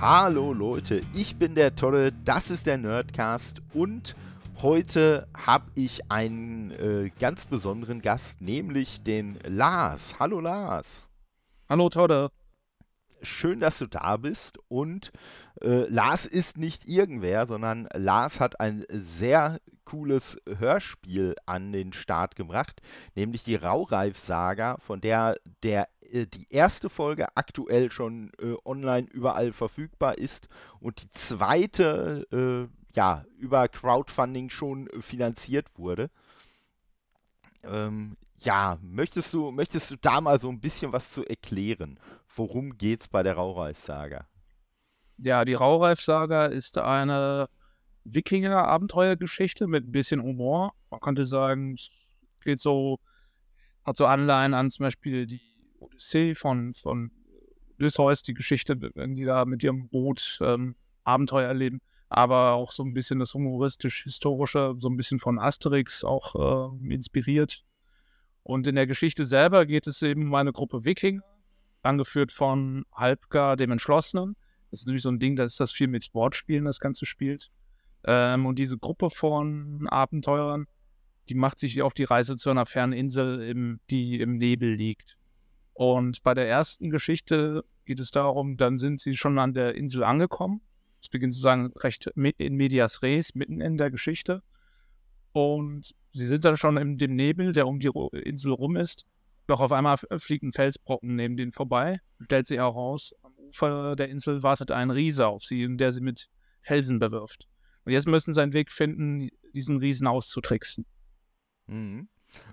Hallo Leute, ich bin der Tolle, das ist der Nerdcast und heute habe ich einen äh, ganz besonderen Gast, nämlich den Lars. Hallo Lars. Hallo Tolle. Schön, dass du da bist und äh, Lars ist nicht irgendwer, sondern Lars hat ein sehr cooles Hörspiel an den Start gebracht, nämlich die Raureif-Saga, von der der äh, die erste Folge aktuell schon äh, online überall verfügbar ist und die zweite äh, ja über Crowdfunding schon finanziert wurde. Ähm, ja, möchtest du, möchtest du da mal so ein bisschen was zu erklären? Worum geht's bei der Raureif-Saga? Ja, die Raureif-Saga ist eine Wikinger-Abenteuergeschichte mit ein bisschen Humor. Man könnte sagen, es geht so, hat so Anleihen an zum Beispiel die Odyssee von, von Odysseus, die Geschichte, wenn die da mit ihrem Boot ähm, Abenteuer erleben, aber auch so ein bisschen das humoristisch-historische, so ein bisschen von Asterix auch äh, inspiriert. Und in der Geschichte selber geht es eben um eine Gruppe Wikinger, angeführt von Halbgar, dem Entschlossenen. Das ist natürlich so ein Ding, da das viel mit Wortspielen, das Ganze spielt. Ähm, und diese Gruppe von Abenteurern, die macht sich auf die Reise zu einer fernen Insel, im, die im Nebel liegt. Und bei der ersten Geschichte geht es darum, dann sind sie schon an der Insel angekommen. Es beginnt sozusagen recht in medias res, mitten in der Geschichte. Und sie sind dann schon in dem Nebel, der um die Insel rum ist. Doch auf einmal fliegt ein Felsbrocken neben denen vorbei. Stellt sich heraus, am Ufer der Insel wartet ein Riese auf sie, der sie mit Felsen bewirft. Und jetzt müssen sie einen Weg finden, diesen Riesen auszutricksen. Mhm.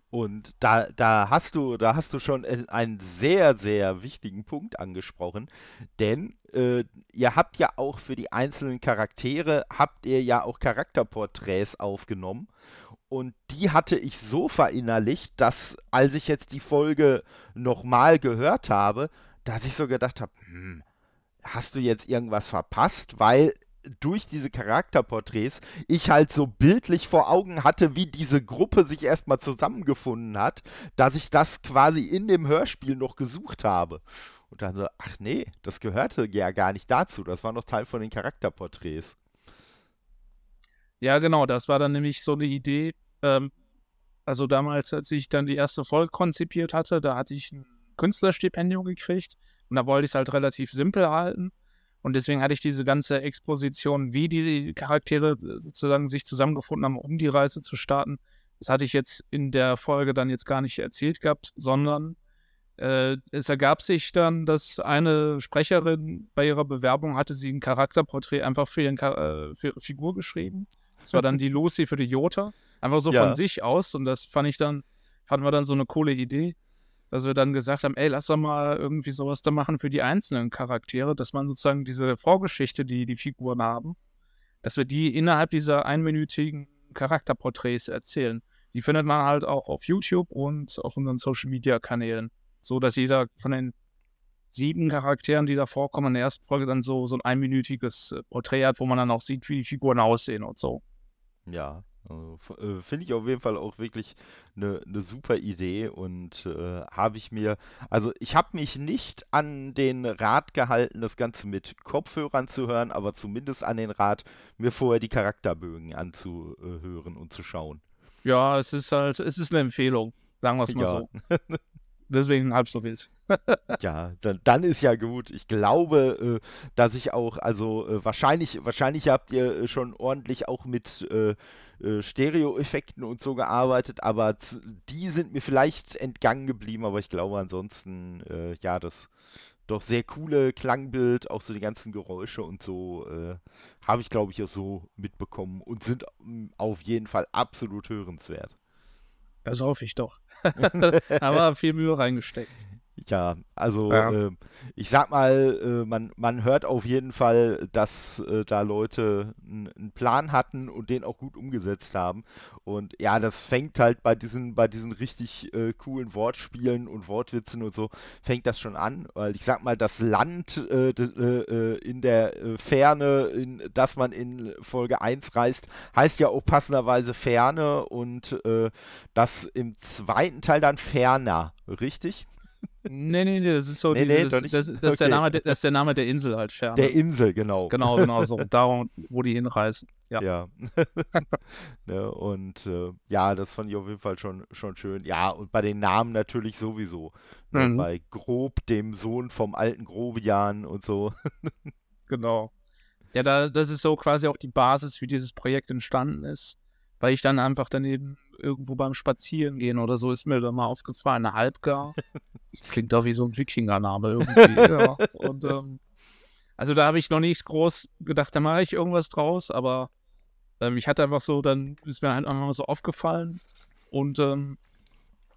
Und da, da hast du, da hast du schon einen sehr, sehr wichtigen Punkt angesprochen, denn äh, ihr habt ja auch für die einzelnen Charaktere, habt ihr ja auch Charakterporträts aufgenommen. Und die hatte ich so verinnerlicht, dass als ich jetzt die Folge nochmal gehört habe, dass ich so gedacht habe, hm, hast du jetzt irgendwas verpasst? Weil durch diese Charakterporträts ich halt so bildlich vor Augen hatte, wie diese Gruppe sich erstmal zusammengefunden hat, dass ich das quasi in dem Hörspiel noch gesucht habe. Und dann so, ach nee, das gehörte ja gar nicht dazu. Das war noch Teil von den Charakterporträts. Ja, genau, das war dann nämlich so eine Idee. Ähm, also damals, als ich dann die erste Folge konzipiert hatte, da hatte ich ein Künstlerstipendium gekriegt und da wollte ich es halt relativ simpel halten. Und deswegen hatte ich diese ganze Exposition, wie die Charaktere sozusagen sich zusammengefunden haben, um die Reise zu starten. Das hatte ich jetzt in der Folge dann jetzt gar nicht erzählt gehabt, sondern äh, es ergab sich dann, dass eine Sprecherin bei ihrer Bewerbung hatte sie ein Charakterporträt einfach für, ihren, äh, für ihre Figur geschrieben. Das war dann die Lucy für die Jota. Einfach so ja. von sich aus. Und das fand ich dann, fanden wir dann so eine coole Idee dass wir dann gesagt haben, ey, lass doch mal irgendwie sowas da machen für die einzelnen Charaktere, dass man sozusagen diese Vorgeschichte, die die Figuren haben, dass wir die innerhalb dieser einminütigen Charakterporträts erzählen. Die findet man halt auch auf YouTube und auf unseren Social Media Kanälen, so dass jeder von den sieben Charakteren, die da vorkommen in der ersten Folge, dann so, so ein einminütiges äh, Porträt hat, wo man dann auch sieht, wie die Figuren aussehen und so. Ja, also, äh, Finde ich auf jeden Fall auch wirklich eine ne super Idee und äh, habe ich mir, also ich habe mich nicht an den Rat gehalten, das Ganze mit Kopfhörern zu hören, aber zumindest an den Rat, mir vorher die Charakterbögen anzuhören und zu schauen. Ja, es ist halt, es ist eine Empfehlung, sagen wir es mal ja. so. Deswegen halb so wild. ja, dann, dann, ist ja gut. Ich glaube, äh, dass ich auch, also äh, wahrscheinlich, wahrscheinlich habt ihr äh, schon ordentlich auch mit äh, äh, Stereo-Effekten und so gearbeitet, aber die sind mir vielleicht entgangen geblieben, aber ich glaube ansonsten, äh, ja, das doch sehr coole Klangbild, auch so die ganzen Geräusche und so, habe ich glaube ich auch so mitbekommen und sind mm, auf jeden Fall absolut hörenswert. Das hoffe ich doch. Aber viel Mühe reingesteckt. Ja, also ja. Äh, ich sag mal, äh, man, man hört auf jeden Fall, dass äh, da Leute einen Plan hatten und den auch gut umgesetzt haben. Und ja, das fängt halt bei diesen, bei diesen richtig äh, coolen Wortspielen und Wortwitzen und so, fängt das schon an. Weil ich sag mal, das Land äh, äh, in der Ferne, in das man in Folge 1 reist, heißt ja auch passenderweise Ferne und das im zweiten Teil dann ferner, richtig? Nee, nee, nee, das ist so Nee, die, nee, das, das, das, ist der Okay. Name, der- das ist der Name der Insel halt, Ferne. Der Insel, genau. genau, genau so. Darum, wo die hinreisen. Ja. Ja. ne, und äh, ja, das fand ich auf jeden Fall schon, schon schön. Ja, und bei den Namen natürlich sowieso. Ne, Mhm. Bei Grob, dem Sohn vom alten Grobian und so. Genau. Ja, da, das ist so quasi auch die Basis, wie dieses Projekt entstanden ist. Weil ich dann einfach daneben irgendwo beim Spazierengehen oder so ist mir dann mal aufgefallen, eine Halbgar. Das klingt doch wie so ein Wikinger-Name irgendwie. ja. Und ähm, also da habe ich noch nicht groß gedacht, da mache ich irgendwas draus, aber ähm, ich hatte einfach so, dann ist mir halt einfach mal so aufgefallen. Und ähm,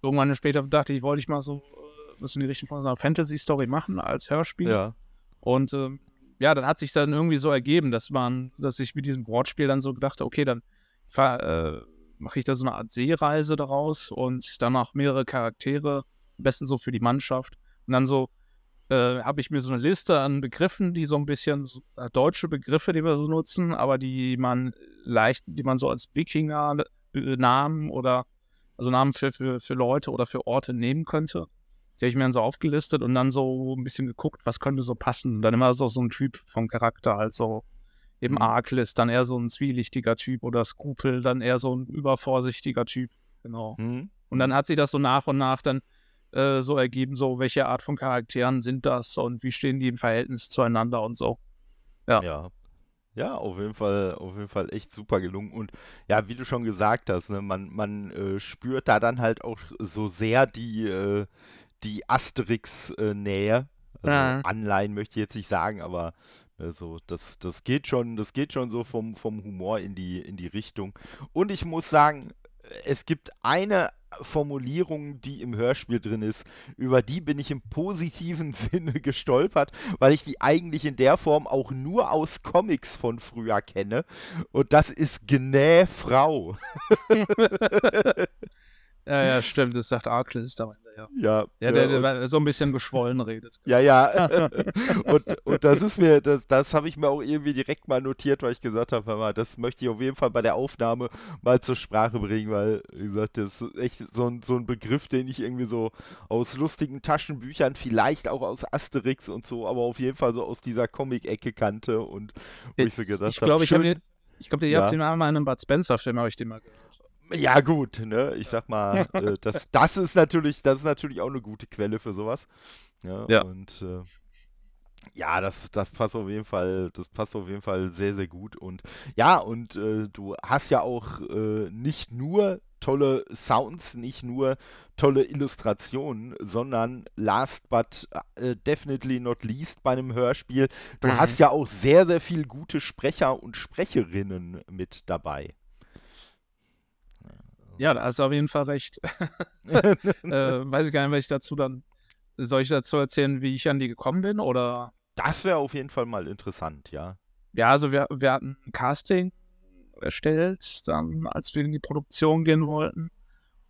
irgendwann später dachte ich, wollte ich mal so äh, was in die Richtung von so einer Fantasy-Story machen als Hörspiel. Ja. Und ähm, ja, dann hat sich dann irgendwie so ergeben, dass man, dass ich mit diesem Wortspiel dann so gedacht okay, dann fahr- äh, mache ich da so eine Art Seereise daraus und dann auch mehrere Charaktere, am besten so für die Mannschaft. Und dann so äh, habe ich mir so eine Liste an Begriffen, die so ein bisschen so, äh, deutsche Begriffe, die wir so nutzen, aber die man leicht, die man so als Wikinger-Namen oder also Namen für, für, für Leute oder für Orte nehmen könnte. Die habe ich mir dann so aufgelistet und dann so ein bisschen geguckt, was könnte so passen. Und dann immer so, so ein Typ vom Charakter, also eben Mhm. Arklis, dann eher so ein zwielichtiger Typ oder Skrupel, dann eher so ein übervorsichtiger Typ. Genau. Hm? Und dann hat sich das so nach und nach dann äh, so ergeben, so welche Art von Charakteren sind das und wie stehen die im Verhältnis zueinander und so. Ja. Ja. Ja, auf jeden Fall, auf jeden Fall echt super gelungen. Und ja, wie du schon gesagt hast, ne, man, man äh, spürt da dann halt auch so sehr die, äh, die Asterix-Nähe. Also Ja. Anleihen möchte ich jetzt nicht sagen, aber äh, so, das, das geht schon, das geht schon so vom, vom Humor in die, in die Richtung. Und ich muss sagen, es gibt eine Formulierung, die im Hörspiel drin ist, über die bin ich im positiven Sinne gestolpert, weil ich die eigentlich in der Form auch nur aus Comics von früher kenne. Und das ist Gnä Frau. Ja, ja, stimmt, das sagt Arklis da. Ja, Ja, ja der, äh, und- der so ein bisschen geschwollen redet. Ja, ja. und, und das ist mir, das, das habe ich mir auch irgendwie direkt mal notiert, weil ich gesagt habe, das möchte ich auf jeden Fall bei der Aufnahme mal zur Sprache bringen, weil, wie gesagt, das ist echt so ein, so ein Begriff, den ich irgendwie so aus lustigen Taschenbüchern, vielleicht auch aus Asterix und so, aber auf jeden Fall so aus dieser Comic-Ecke kannte und wo ich so gedacht Ich glaube, ich habe den, ich glaube, ihr Ja. habt den einmal in einem Bud Spencer-Film, habe ich den mal gehört. Ja, gut, ne? Ich sag mal, äh, das, das ist natürlich, das ist natürlich auch eine gute Quelle für sowas. Ja, Ja. und äh, ja, das, das passt auf jeden Fall, das passt auf jeden Fall sehr, sehr gut. Und ja, und äh, du hast ja auch äh, nicht nur tolle Sounds, nicht nur tolle Illustrationen, sondern last but äh, definitely not least bei einem Hörspiel, du Mhm. hast ja auch sehr, sehr viel gute Sprecher und Sprecherinnen mit dabei. Ja, da hast du auf jeden Fall recht. äh, weiß ich gar nicht, was ich dazu dann. Soll ich dazu erzählen, wie ich an die gekommen bin? Oder. Das wäre auf jeden Fall mal interessant, ja. Ja, also wir, wir hatten ein Casting erstellt, dann, als wir in die Produktion gehen wollten.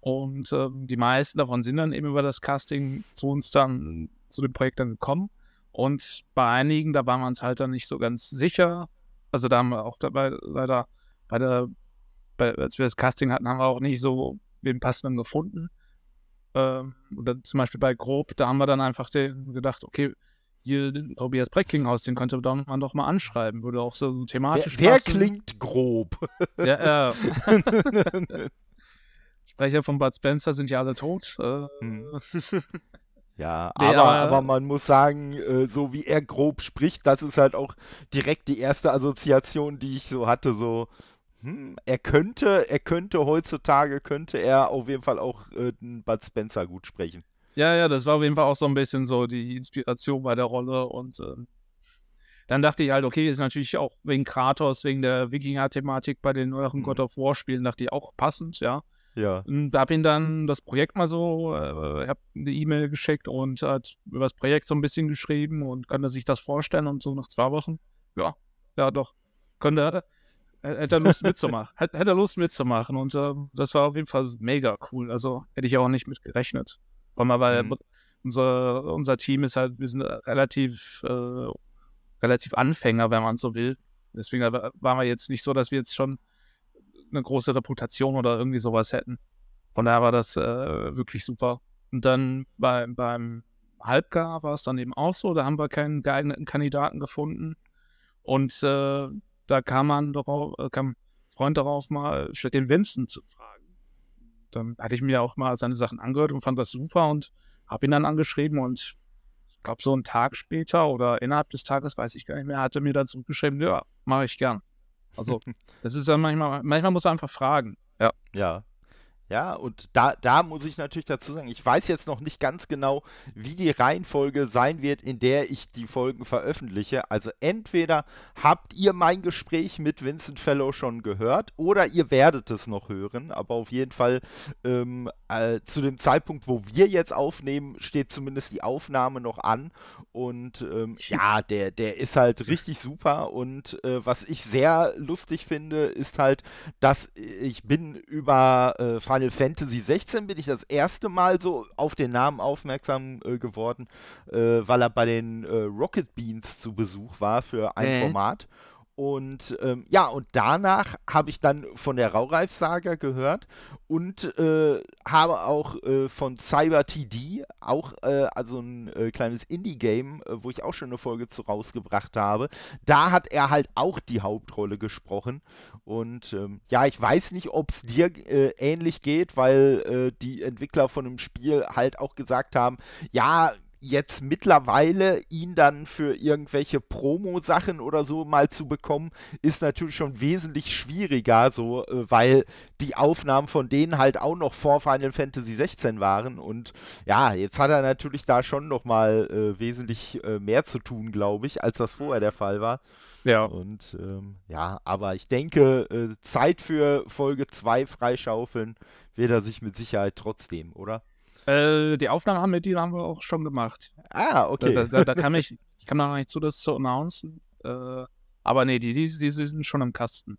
Und ähm, die meisten davon sind dann eben über das Casting zu uns dann, zu dem Projekt dann gekommen. Und bei einigen, da waren wir uns halt dann nicht so ganz sicher. Also da haben wir auch dabei leider bei der, bei, als wir das Casting hatten, haben wir auch nicht so den passenden gefunden. Ähm, oder zum Beispiel bei Grob, da haben wir dann einfach den, gedacht, okay, hier den Tobias Brecklinghaus, den könnte man doch mal anschreiben, würde auch so thematisch wer passen. klingt grob? Ja, äh, Sprecher von Bud Spencer sind ja alle tot. Äh, Hm. Ja, Nee, aber, aber- aber man muss sagen, äh, so wie er grob spricht, das ist halt auch direkt die erste Assoziation, die ich so hatte, so, hm, er könnte, er könnte heutzutage, könnte er auf jeden Fall auch äh, Bud Spencer gut sprechen. Ja, ja, das war auf jeden Fall auch so ein bisschen so die Inspiration bei der Rolle und ähm, dann dachte ich halt, okay, ist natürlich auch wegen Kratos, wegen der Wikinger-Thematik bei den neueren Mhm. God of War-Spielen, dachte ich auch passend, ja. Ja. Und hab ihm dann das Projekt mal so, äh, hab eine E-Mail geschickt und hat über das Projekt so ein bisschen geschrieben und kann er sich das vorstellen und so nach zwei Wochen, ja, ja doch, könnte er, hätte er Lust mitzumachen, hätte, er Lust mitzumachen und ähm, das war auf jeden Fall mega cool, also hätte ich auch nicht mit gerechnet. Vor allem, weil Mhm. unser, unser Team ist halt, wir sind relativ, äh, relativ Anfänger, wenn man so will. Deswegen war- waren wir jetzt nicht so, dass wir jetzt schon eine große Reputation oder irgendwie sowas hätten. Von daher war das äh, wirklich super. Und dann bei, beim Halbgar war es dann eben auch so, da haben wir keinen geeigneten Kandidaten gefunden. Und äh, da kam man darauf, äh, kam ein Freund darauf, mal statt den Vincent zu fragen. Dann hatte ich mir auch mal seine Sachen angehört und fand das super und habe ihn dann angeschrieben und ich glaube, so einen Tag später oder innerhalb des Tages, weiß ich gar nicht mehr, hatte mir dann zurückgeschrieben, ja, mache ich gern. Also, das ist ja manchmal, manchmal muss man einfach fragen. Ja. Ja. Ja, und da, da muss ich natürlich dazu sagen, ich weiß jetzt noch nicht ganz genau, wie die Reihenfolge sein wird, in der ich die Folgen veröffentliche. Also entweder habt ihr mein Gespräch mit Vincent Fellow schon gehört oder ihr werdet es noch hören. Aber auf jeden Fall ähm, äh, zu dem Zeitpunkt, wo wir jetzt aufnehmen, steht zumindest die Aufnahme noch an. Und ähm, ja, der, der ist halt richtig super. Und äh, was ich sehr lustig finde, ist halt, dass ich bin über äh, Final Fantasy 16 bin ich das erste Mal so auf den Namen aufmerksam äh, geworden, äh, weil er bei den äh, Rocket Beans zu Besuch war für ein. Format. Und ähm, ja, und danach habe ich dann von der Raureif-Saga gehört und äh, habe auch äh, von Cyber TD, auch äh, also ein äh, kleines Indie-Game, äh, wo ich auch schon eine Folge zu rausgebracht habe. Da hat er halt auch die Hauptrolle gesprochen. Und ähm, ja, ich weiß nicht, ob es dir äh, ähnlich geht, weil die Entwickler von dem Spiel halt auch gesagt haben, ja, jetzt mittlerweile ihn dann für irgendwelche Promo-Sachen oder so mal zu bekommen, ist natürlich schon wesentlich schwieriger, so, äh, weil die Aufnahmen von denen halt auch noch vor Final Fantasy 16 waren und ja, jetzt hat er natürlich da schon noch mal äh, wesentlich äh, mehr zu tun, glaube ich, als das vorher der Fall war. Ja. Und ähm, ja, aber ich denke, äh, Zeit für Folge 2 freischaufeln wird er sich mit Sicherheit trotzdem, oder? Äh, die Aufnahme haben wir, die haben wir auch schon gemacht. Ah, okay. Da, da, da kam ich, ich kam da noch nicht zu, das zu announcen. Äh, aber nee, die, die, die sind schon im Kasten.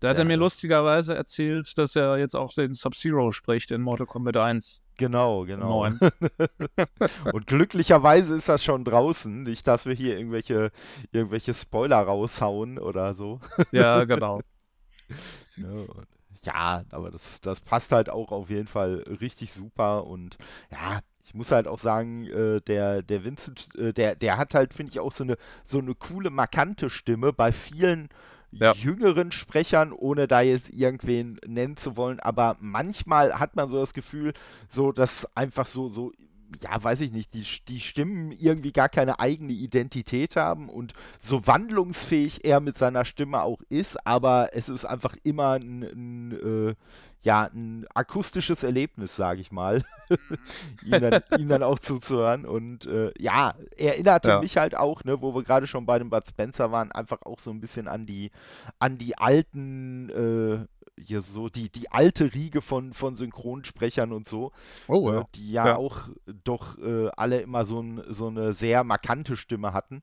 Da hat Ja. er mir lustigerweise erzählt, dass er jetzt auch den Sub-Zero spricht in Mortal Kombat 1. Genau, genau. Und glücklicherweise ist das schon draußen, nicht, dass wir hier irgendwelche, irgendwelche Spoiler raushauen oder so. Ja, genau. Ja, und- Ja, aber das, das passt halt auch auf jeden Fall richtig super und ja, ich muss halt auch sagen, äh, der, der Vincent, äh, der, der hat halt, finde ich, auch so eine, so eine coole, markante Stimme bei vielen Ja. jüngeren Sprechern, ohne da jetzt irgendwen nennen zu wollen, aber manchmal hat man so das Gefühl, so, dass einfach so, so, ja, weiß ich nicht, die, die Stimmen irgendwie gar keine eigene Identität haben und so wandlungsfähig er mit seiner Stimme auch ist, aber es ist einfach immer ein, ein, äh, ja, ein akustisches Erlebnis, sage ich mal, ihn, dann, ihn dann auch zuzuhören. Und äh, ja, erinnerte Ja. mich halt auch, ne, wo wir gerade schon bei dem Bud Spencer waren, einfach auch so ein bisschen an die, an die alten, äh, hier so, die, die alte Riege von, von Synchronsprechern und so Oh, äh, die ja, Ja. auch doch äh, alle immer so, ein, so eine sehr markante Stimme hatten.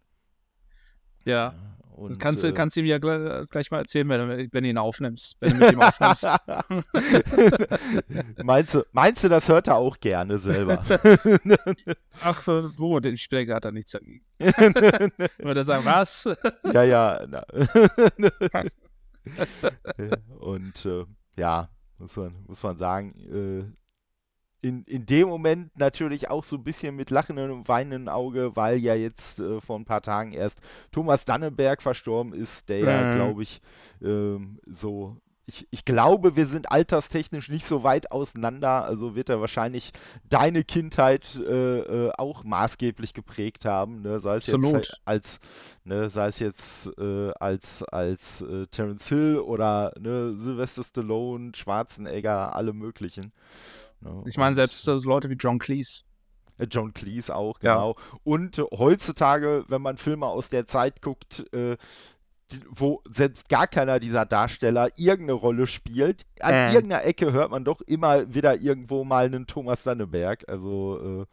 Ja. Und, Das kannst du äh, kannst du ihm ja gleich, gleich mal erzählen, wenn, du- wenn du ihn aufnimmst. Wenn du mit ihm aufnimmst. meinst, du, meinst du, das hört er auch gerne selber? Ach, so, wo? Den Stärke hat er nichts dagegen. Würde er sagen, was? ja, ja. Na. Und äh, ja, muss man, muss man sagen, äh, in, in dem Moment natürlich auch so ein bisschen mit lachendem und weinendem Auge, weil ja jetzt äh, vor ein paar Tagen erst Thomas Dannenberg verstorben ist, der ja, Mhm. glaube ich, ähm, so. Ich, ich glaube, wir sind alterstechnisch nicht so weit auseinander, also wird er wahrscheinlich deine Kindheit äh, äh, auch maßgeblich geprägt haben, ne? sei es Absolut. jetzt als, ne, sei es jetzt äh, als, als äh, Terence Hill oder ne, Sylvester Stallone, Schwarzenegger, alle möglichen. Ne? Ich meine, Und, selbst so Leute wie John Cleese. äh, John Cleese auch, Ja. genau. Und äh, heutzutage, wenn man Filme aus der Zeit guckt, äh, wo selbst gar keiner dieser Darsteller irgendeine Rolle spielt, an Äh. irgendeiner Ecke hört man doch immer wieder irgendwo mal einen Thomas Danneberg. Also,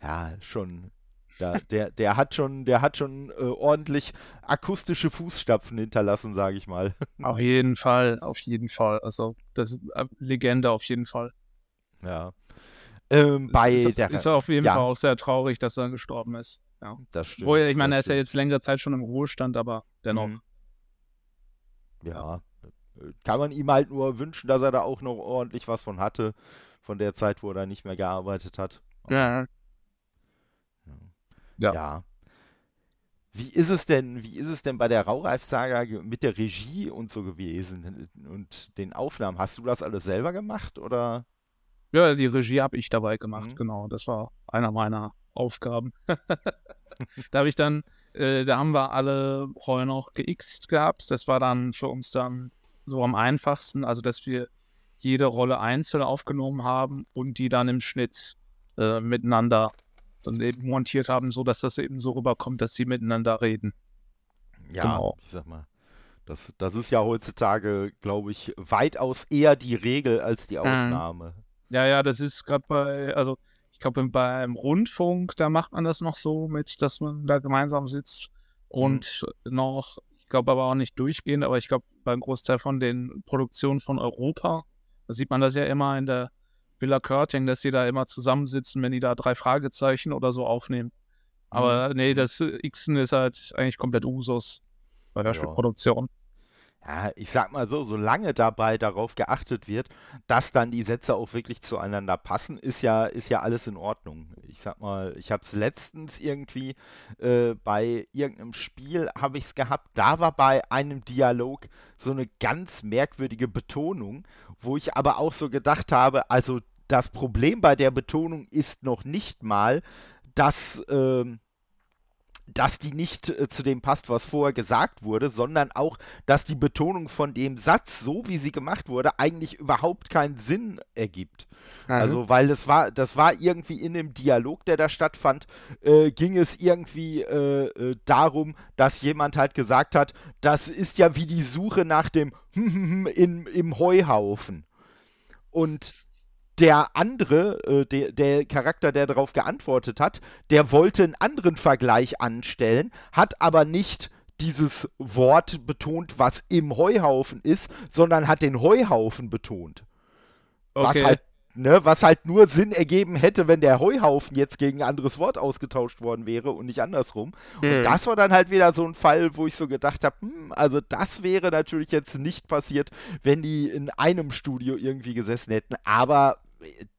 äh, ja, schon. Da, der, der hat schon, der hat schon äh, ordentlich akustische Fußstapfen hinterlassen, sage ich mal. Auf jeden Fall, auf jeden Fall. Also, das ist äh, Legende auf jeden Fall. Ja. Ähm, bei ist, ist, der ist auf jeden ja. Fall auch sehr traurig, dass er gestorben ist. Ja. das stimmt. Wo, ich meine, er ist ja jetzt längere Zeit schon im Ruhestand, aber dennoch. Mhm. Ja, kann man ihm halt nur wünschen, dass er da auch noch ordentlich was von hatte, von der Zeit, wo er da nicht mehr gearbeitet hat. Ja. Ja. ja. Wie ist es denn, wie ist es denn bei der Raureif-Saga mit der Regie und so gewesen und den Aufnahmen? Hast du das alles selber gemacht oder? Ja, die Regie habe ich dabei gemacht, mhm. genau. Das war einer meiner Aufgaben. da habe ich dann, äh, da haben wir alle Rollen auch geixt gehabt. Das war dann für uns dann so am einfachsten, also dass wir jede Rolle einzeln aufgenommen haben und die dann im Schnitt äh, miteinander dann eben montiert haben, so dass das eben so rüberkommt, dass sie miteinander reden. Ja, genau. ich sag mal, das, das ist ja heutzutage, glaube ich, weitaus eher die Regel als die mhm. Ausnahme. Ja, ja, das ist gerade bei, also ich glaube, beim Rundfunk, da macht man das noch so mit, dass man da gemeinsam sitzt und mhm. noch, ich glaube aber auch nicht durchgehend, aber ich glaube, beim Großteil von den Produktionen von Europa, da sieht man das ja immer in der Villa Körting, dass die da immer zusammensitzen, wenn die da drei Fragezeichen oder so aufnehmen. Aber mhm. nee, das Xen ist halt eigentlich komplett Usus bei Hörspielproduktion. Ja, ich sag mal so, solange dabei darauf geachtet wird, dass dann die Sätze auch wirklich zueinander passen, ist ja, ist ja alles in Ordnung. Ich sag mal, ich habe es letztens irgendwie äh, bei irgendeinem Spiel habe ich es gehabt, da war bei einem Dialog so eine ganz merkwürdige Betonung, wo ich aber auch so gedacht habe, also das Problem bei der Betonung ist noch nicht mal, dass, ähm, dass die nicht äh, zu dem passt, was vorher gesagt wurde, sondern auch, dass die Betonung von dem Satz, so wie sie gemacht wurde, eigentlich überhaupt keinen Sinn ergibt. Mhm. Also, weil das war, das war irgendwie in dem Dialog, der da stattfand, äh, ging es irgendwie äh, äh darum, dass jemand halt gesagt hat, das ist ja wie die Suche nach dem in, im Heuhaufen. Und der andere, äh, der, der Charakter, der darauf geantwortet hat, der wollte einen anderen Vergleich anstellen, hat aber nicht dieses Wort betont, was im Heuhaufen ist, sondern hat den Heuhaufen betont. Okay. Was halt Ne, was halt nur Sinn ergeben hätte, wenn der Heuhaufen jetzt gegen ein anderes Wort ausgetauscht worden wäre und nicht andersrum. Mhm. Und das war dann halt wieder so ein Fall, wo ich so gedacht habe, hm, also das wäre natürlich jetzt nicht passiert, wenn die in einem Studio irgendwie gesessen hätten. Aber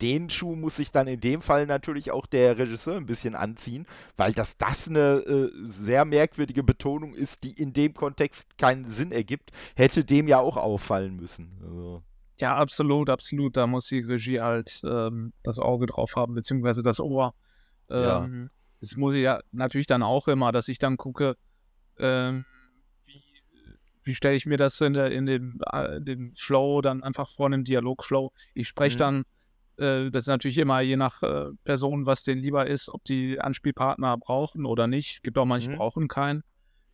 den Schuh muss sich dann in dem Fall natürlich auch der Regisseur ein bisschen anziehen, weil das das eine äh, sehr merkwürdige Betonung ist, die in dem Kontext keinen Sinn ergibt, hätte dem ja auch auffallen müssen. Also. Ja, absolut, absolut. Da muss die Regie halt ähm, das Auge drauf haben, beziehungsweise das Ohr. Ähm, ja. Das muss ich ja natürlich dann auch immer, dass ich dann gucke, ähm, wie, wie stelle ich mir das in, der, in dem, äh, dem Flow dann einfach vor, einem Dialogflow. Ich spreche mhm. dann äh, das ist natürlich immer je nach äh, Person, was denen lieber ist, ob die Anspielpartner brauchen oder nicht. Es Gibt auch manche, die mhm. brauchen keinen.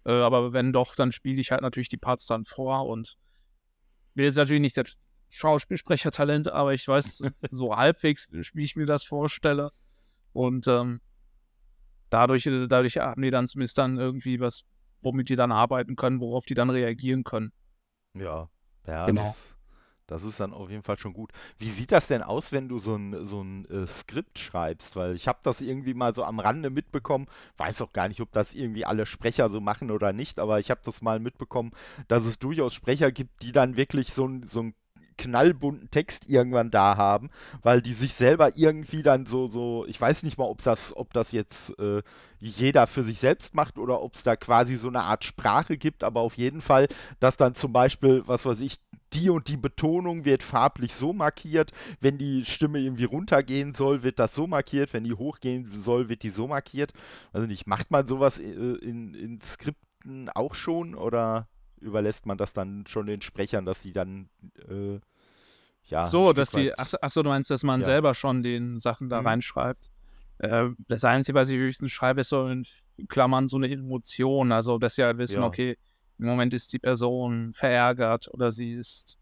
Äh, aber wenn doch, dann spiele ich halt natürlich die Parts dann vor und bin jetzt natürlich nicht das Schauspielsprechertalent, aber ich weiß so halbwegs, wie ich mir das vorstelle. Und ähm, dadurch, dadurch haben die dann zumindest dann irgendwie was, womit die dann arbeiten können, worauf die dann reagieren können. Ja, ja, genau. Das, ist dann auf jeden Fall schon gut. Wie sieht das denn aus, wenn du so ein, so ein äh, Skript schreibst? Weil ich habe das irgendwie mal so am Rande mitbekommen. Weiß auch gar nicht, ob das irgendwie alle Sprecher so machen oder nicht, aber ich habe das mal mitbekommen, dass es durchaus Sprecher gibt, die dann wirklich so ein, so knallbunten Text irgendwann da haben, weil die sich selber irgendwie dann so, so, ich weiß nicht mal, ob das, ob das jetzt äh, jeder für sich selbst macht oder ob es da quasi so eine Art Sprache gibt, aber auf jeden Fall, dass dann zum Beispiel, was weiß ich, die und die Betonung wird farblich so markiert. Wenn die Stimme irgendwie runtergehen soll, wird das so markiert. Wenn die hochgehen soll, wird die so markiert. Also nicht, macht man sowas äh, in, in Skripten auch schon oder überlässt man das dann schon den Sprechern, dass sie dann äh, ja. So, dass die, ach, ach, so, du meinst, dass man ja. selber schon den Sachen da mhm. reinschreibt. Äh, das Einzige, was ich höchstens schreibe, ist so in Klammern so eine Emotion. Also, dass sie halt wissen, ja. okay, im Moment ist die Person verärgert oder sie ist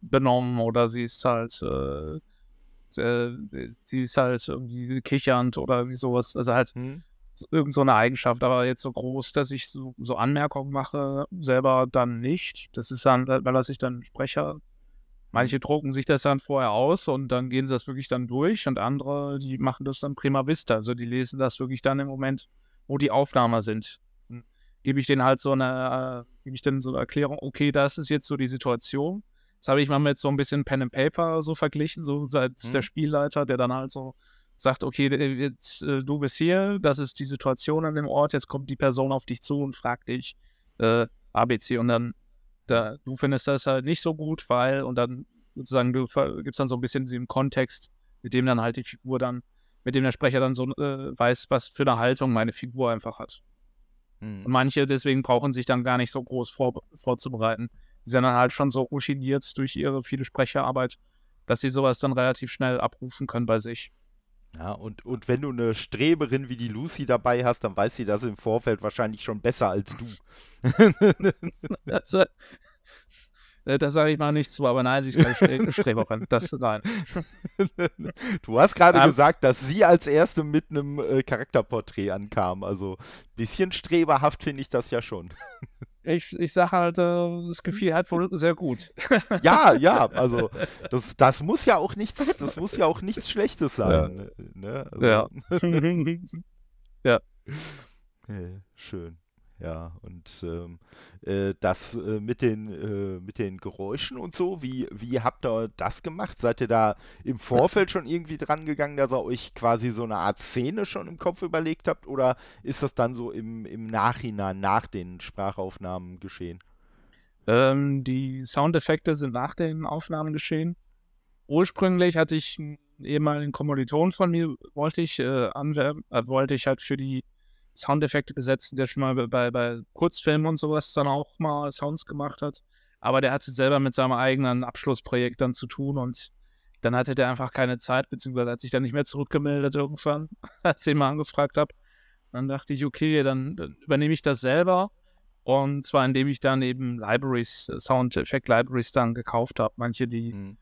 benommen oder sie ist halt, äh, äh, sie ist halt irgendwie kichernd oder irgendwie sowas. Also halt hm. irgend so eine Eigenschaft, aber jetzt so groß, dass ich so, so Anmerkungen mache, selber dann nicht. Das ist dann, weil das ich dann Sprecher. Manche hm. drucken sich das dann vorher aus und dann gehen sie das wirklich dann durch und andere, die machen das dann prima vista. Also die lesen das wirklich dann im Moment, wo die Aufnahmen sind gebe ich denen halt so eine, äh, gebe ich denen so eine Erklärung, okay, das ist jetzt so die Situation. Das habe ich mal mit so ein bisschen Pen and Paper so verglichen, so als mhm. der Spielleiter, der dann halt so sagt, okay, jetzt, äh, du bist hier, das ist die Situation an dem Ort, jetzt kommt die Person auf dich zu und fragt dich äh, ABC und dann, da, du findest das halt nicht so gut, weil, und dann sozusagen, du gibst dann so ein bisschen diesen Kontext, mit dem dann halt die Figur dann, mit dem der Sprecher dann so äh, weiß, was für eine Haltung meine Figur einfach hat. Hm. Und manche deswegen brauchen sich dann gar nicht so groß vor, vorzubereiten. Die sind dann halt schon so routiniert durch ihre viele Sprecherarbeit, dass sie sowas dann relativ schnell abrufen können bei sich. Ja, und, und wenn du eine Streberin wie die Lucy dabei hast, dann weiß sie das im Vorfeld wahrscheinlich schon besser als du. also, äh, da sage ich mal nichts zu, aber nein, sie ist keine Stre Streberin. Das nein. Du hast gerade um, gesagt, dass sie als erste mit einem äh, Charakterporträt ankam. Also ein bisschen streberhaft finde ich das ja schon. Ich, ich sage halt, äh, das gefiel halt wohl sehr gut. Ja, ja, also das, das muss ja auch nichts, das muss ja auch nichts Schlechtes sein. Ja. Ne? Also, ja. ja. Schön. Ja, und ähm, äh, das äh, mit, den, äh, mit den Geräuschen und so, wie, wie habt ihr das gemacht? Seid ihr da im Vorfeld schon irgendwie dran gegangen, dass ihr euch quasi so eine Art Szene schon im Kopf überlegt habt? Oder ist das dann so im, im Nachhinein, nach den Sprachaufnahmen geschehen? Ähm, die Soundeffekte sind nach den Aufnahmen geschehen. Ursprünglich hatte ich einen ehemaligen Kommiliton von mir, wollte ich äh, äh, wollte ich halt für die Soundeffekte gesetzt, der schon mal bei, bei Kurzfilmen und sowas dann auch mal Sounds gemacht hat. Aber der hatte selber mit seinem eigenen Abschlussprojekt dann zu tun und dann hatte der einfach keine Zeit, beziehungsweise hat sich dann nicht mehr zurückgemeldet irgendwann, als ich ihn mal angefragt habe. Dann dachte ich, okay, dann, dann, übernehme ich das selber. Und zwar indem ich dann eben Libraries, Sound-Effekt-Libraries dann gekauft habe. Manche, die, mhm.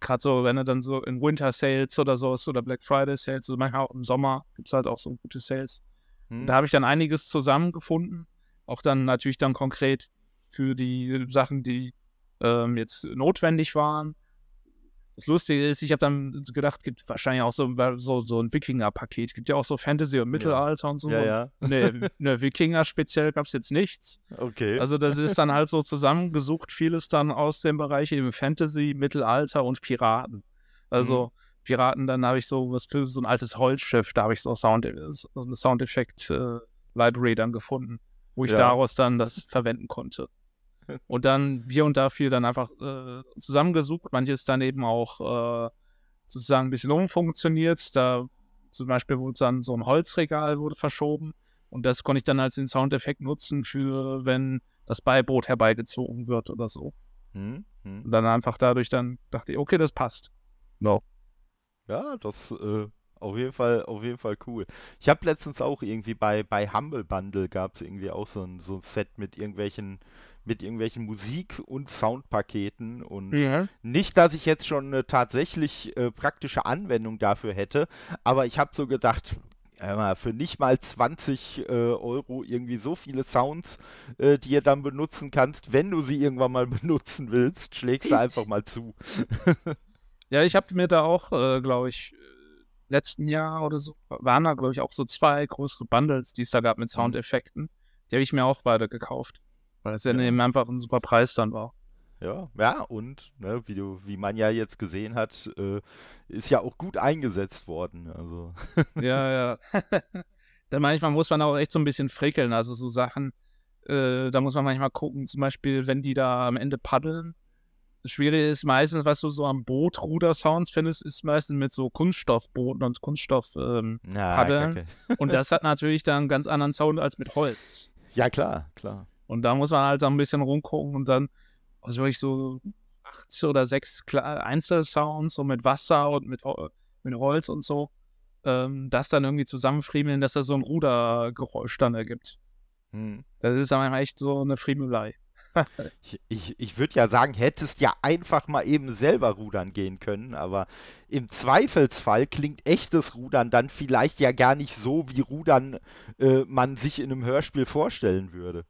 gerade so, wenn er dann so in Winter Sales oder so ist oder Black Friday Sales, also manchmal auch im Sommer gibt es halt auch so gute Sales. Hm. Da habe ich dann einiges zusammengefunden. Auch dann natürlich dann konkret für die Sachen, die ähm, jetzt notwendig waren. Das Lustige ist, ich habe dann gedacht, gibt wahrscheinlich auch so, so, so ein Wikinger-Paket. Gibt ja auch so Fantasy und Mittelalter ja. und so. Ja, ja. Ne, ne Wikinger speziell gab es jetzt nichts. Okay. Also das ist dann halt so zusammengesucht, vieles dann aus dem Bereich eben Fantasy, Mittelalter und Piraten. Also mhm. Piraten, dann habe ich so was für so ein altes Holzschiff, da habe ich so Sound, so eine Soundeffekt-Library äh, dann gefunden, wo ich ja. daraus dann das verwenden konnte. Und dann hier und da viel dann einfach äh, zusammengesucht. Manches dann eben auch äh, sozusagen ein bisschen umfunktioniert. Da zum Beispiel wurde dann so ein Holzregal wurde verschoben. Und das konnte ich dann als den Soundeffekt nutzen für, wenn das Beiboot herbeigezogen wird oder so. Hm, hm. Und dann einfach dadurch dann dachte ich, okay, das passt. No. Ja, das äh, auf jeden Fall, auf jeden Fall cool. Ich habe letztens auch irgendwie bei, bei Humble Bundle gab es irgendwie auch so ein, so ein Set mit irgendwelchen, mit irgendwelchen Musik- und Soundpaketen und ja. nicht, dass ich jetzt schon eine tatsächlich äh, praktische Anwendung dafür hätte, aber ich habe so gedacht, für nicht mal 20 äh, Euro irgendwie so viele Sounds, äh, die ihr dann benutzen kannst, wenn du sie irgendwann mal benutzen willst, schlägst du einfach mal zu. Ja, ich habe mir da auch, äh, glaube ich, letzten Jahr oder so, waren da, glaube ich, auch so zwei größere Bundles, die es da gab mit mhm. Soundeffekten. Die habe ich mir auch beide gekauft. Weil das ja, ja eben einfach ein super Preis dann war. Ja, ja, und ne, wie du, wie man ja jetzt gesehen hat, äh, ist ja auch gut eingesetzt worden. Also. ja, ja. dann manchmal muss man auch echt so ein bisschen frickeln. Also so Sachen, äh, da muss man manchmal gucken, zum Beispiel, wenn die da am Ende paddeln, das Schwierige ist meistens, was du so am Bootruder-Sounds findest, ist meistens mit so Kunststoffbooten und Kunststoffpaddeln. Ähm, ja, und das hat natürlich dann einen ganz anderen Sound als mit Holz. Ja, klar, klar. Und da muss man halt so ein bisschen rumgucken und dann, also wirklich so acht oder sechs Einzelsounds, so mit Wasser und mit, mit Holz und so, ähm, das dann irgendwie zusammenfriemeln, dass da so ein Rudergeräusch dann ergibt. Hm. Das ist dann echt so eine Friemelei ich ich, ich würde ja sagen, hättest ja einfach mal eben selber rudern gehen können, aber im Zweifelsfall klingt echtes Rudern dann vielleicht ja gar nicht so, wie Rudern äh, man sich in einem Hörspiel vorstellen würde.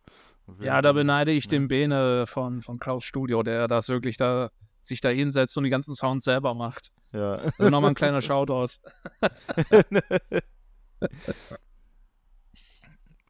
Ja, da beneide ich den Bene von, von Klaus Studio, der das wirklich da sich da hinsetzt und die ganzen Sounds selber macht. Ja. Also nochmal ein kleiner Shoutout.